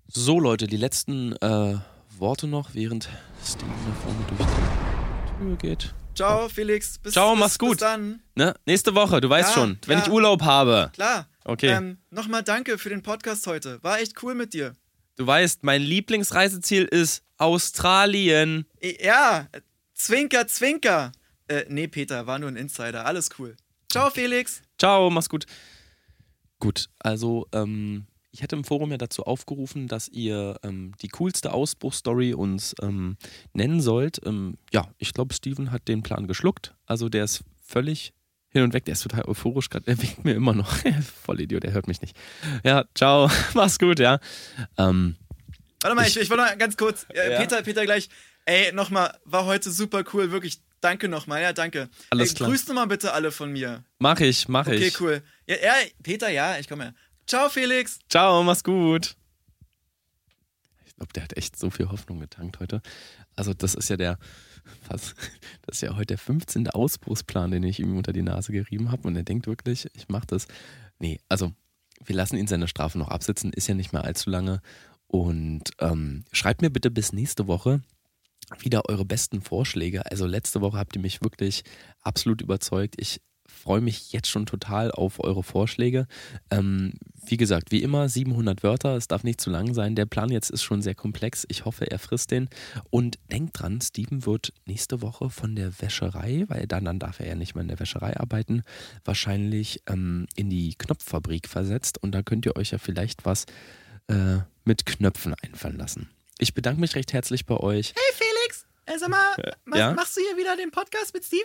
So, Leute, die letzten äh, Worte noch, während Steven da vorne durch die Tür geht. Ciao, Felix. Bis, Ciao, bis, mach's gut. Bis dann. Ne? Nächste Woche, du weißt Ja, schon, wenn ja. ich Urlaub habe. Klar. Okay. Ähm, Nochmal danke für den Podcast heute. War echt cool mit dir. Du weißt, mein Lieblingsreiseziel ist Australien. Ja, Zwinker, Zwinker. Äh, nee, Peter, war nur ein Insider. Alles cool. Ciao, Felix. Ciao, mach's gut. Gut, also ähm, ich hätte im Forum ja dazu aufgerufen, dass ihr ähm, die coolste Ausbruchsstory uns ähm, nennen sollt. Ähm, ja, ich glaube, Steven hat den Plan geschluckt. Also der ist völlig hin und weg. Der ist total euphorisch gerade. Er winkt mir immer noch. [laughs] Voll Idiot, der hört mich nicht. Ja, ciao. [laughs] Mach's gut, ja. Ähm, Warte mal, Ich- ich, wollte noch ganz kurz. Äh, Ja. Peter, Peter gleich. Ey, nochmal, war heute super cool. Wirklich, danke nochmal. Ja, danke. Alles Ey, klar. Grüßt nochmal bitte alle von mir. mach ich, mach Okay, ich. cool. Ja, ja, Peter, ja, ich komme her. Ciao, Felix. Ciao, mach's gut. Ich glaube, der hat echt so viel Hoffnung getankt heute. Also, das ist ja der, was, [laughs] das ist ja heute der 15. Ausbruchsplan, den ich ihm unter die Nase gerieben habe. Und er denkt wirklich, ich mache das. Nee, also, wir lassen ihn seine Strafe noch absitzen, ist ja nicht mehr allzu lange. Und ähm, schreibt mir bitte bis nächste Woche wieder eure besten Vorschläge. Also, letzte Woche habt ihr mich wirklich absolut überzeugt. Ich freue mich jetzt schon total auf eure Vorschläge. Ähm, wie gesagt, wie immer 700 Wörter, es darf nicht zu lang sein. Der Plan jetzt ist schon sehr komplex. Ich hoffe, er frisst den. Und denkt dran, Steven wird nächste Woche von der Wäscherei, weil dann, dann darf er ja nicht mehr in der Wäscherei arbeiten, wahrscheinlich ähm, in die Knopffabrik versetzt. Und da könnt ihr euch ja vielleicht was äh, mit Knöpfen einfallen lassen. Ich bedanke mich recht herzlich bei euch. Hey, Felix. Äh, sag mal, mach, ja? machst du hier wieder den Podcast mit Steven?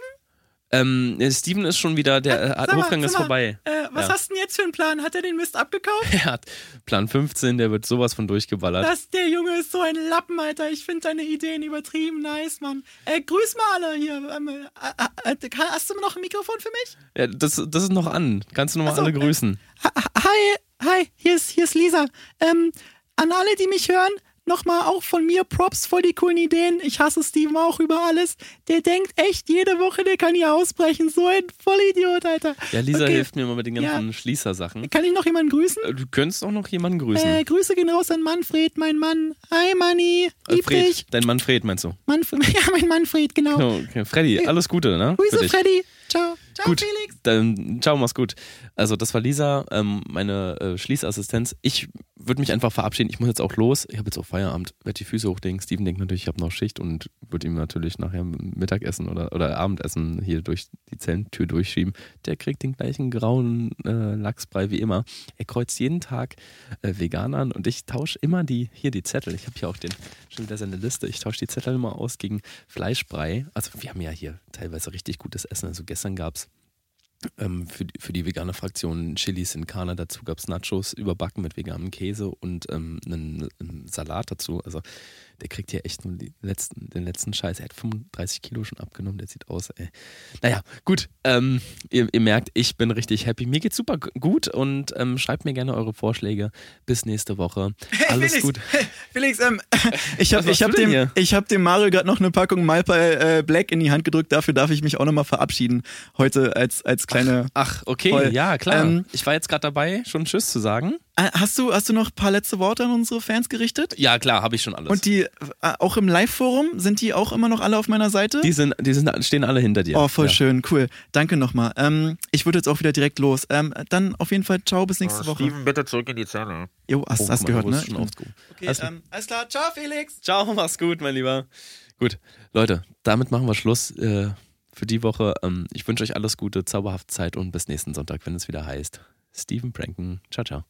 Ähm, Steven ist schon wieder, der äh, mal, Hofgang ist vorbei. Äh, was Ja. hast du denn jetzt für einen Plan? Hat er den Mist abgekauft? [laughs] Er hat Plan 15, der wird sowas von durchgeballert. Das, der Junge ist so ein Lappen, Alter. Ich finde deine Ideen übertrieben nice, Mann. Äh, grüß mal alle hier. Ähm, äh, äh, kann- hast du noch ein Mikrofon für mich? Ja, das, das ist noch an. Kannst du noch mal Ach so, alle äh, grüßen? Hi, hi, hier ist, hier ist Lisa. Ähm, an alle, die mich hören, nochmal auch von mir Props voll die coolen Ideen. Ich hasse Steven auch über alles. Der denkt echt jede Woche, der kann hier ausbrechen. So ein Vollidiot, Alter. Ja, Lisa Okay. hilft mir immer mit den ganzen Ja. Schließersachen. Kann ich noch jemanden grüßen? Äh, Du könntest auch noch jemanden grüßen. Äh, Grüße gehen raus an Manfred, mein Mann. Hi, Manni. Äh, Fred, dein Mann Fred meinst du? Manfred, [laughs] ja, mein Manfred, genau. Oh, okay. Freddy, alles Gute, ne? Grüße. Freddy. Ciao. Ciao, Gut. Felix. Dann, ciao, mach's gut. Also, das war Lisa, ähm, meine äh, Schließassistenz. Ich würde mich einfach verabschieden. Ich muss jetzt auch los. Ich habe jetzt auch Feierabend. Werde die Füße hochlegen. Steven denkt natürlich, ich habe noch Schicht und würde ihm natürlich nachher Mittagessen oder, oder Abendessen hier durch die Zellentür durchschieben. Der kriegt den gleichen grauen äh, Lachsbrei wie immer. Er kreuzt jeden Tag äh, vegan an und ich tausche immer die, hier die Zettel. Ich habe hier auch den, schon wieder seine Liste. Ich tausche die Zettel immer aus gegen Fleischbrei. Also, wir haben ja hier teilweise richtig gutes Essen. Also, gestern gab es ähm, für, die, für die vegane Fraktion Chilis in Kana. Dazu gab es Nachos überbacken mit veganem Käse und ähm, einen, einen Salat dazu. Also der kriegt hier echt nur letzten, den letzten Scheiß. Er hat 35 Kilo schon abgenommen, der sieht aus, ey. Naja, gut. Ähm, ihr, ihr merkt, ich bin richtig happy. Mir geht's super gut und ähm, schreibt mir gerne eure Vorschläge. Bis nächste Woche. Alles Felix, gut. Felix, ähm, ich [laughs] habe ich hab dem, hier? ich hab dem Mario gerade noch eine Packung Malpal äh, Black in die Hand gedrückt. Dafür darf ich mich auch nochmal verabschieden. Heute als, als kleine. Ach, okay, Voll. ja, klar. Ähm, ich war jetzt gerade dabei, schon Tschüss zu sagen. Äh, hast, du, hast du noch ein paar letzte Worte an unsere Fans gerichtet? Ja, klar, habe ich schon alles. Und die äh, auch im Live-Forum, sind die auch immer noch alle auf meiner Seite? die sind, die sind, stehen alle hinter dir. Oh, voll ja. schön, cool. Danke nochmal. Ähm, ich würde jetzt auch wieder direkt los. Ähm, dann auf jeden Fall ciao, bis nächste Woche. Steven, bitte zurück in die Zelle. Jo, hast, Oh, hast gehört, ne? Schon. Okay, Alles- ähm, alles klar. Ciao, Felix. Ciao, mach's gut, mein Lieber. Gut, Leute, damit machen wir Schluss äh, für die Woche. Ähm, ich wünsche euch alles Gute, zauberhafte Zeit und bis nächsten Sonntag, wenn es wieder heißt Steven Pranken. Ciao, ciao.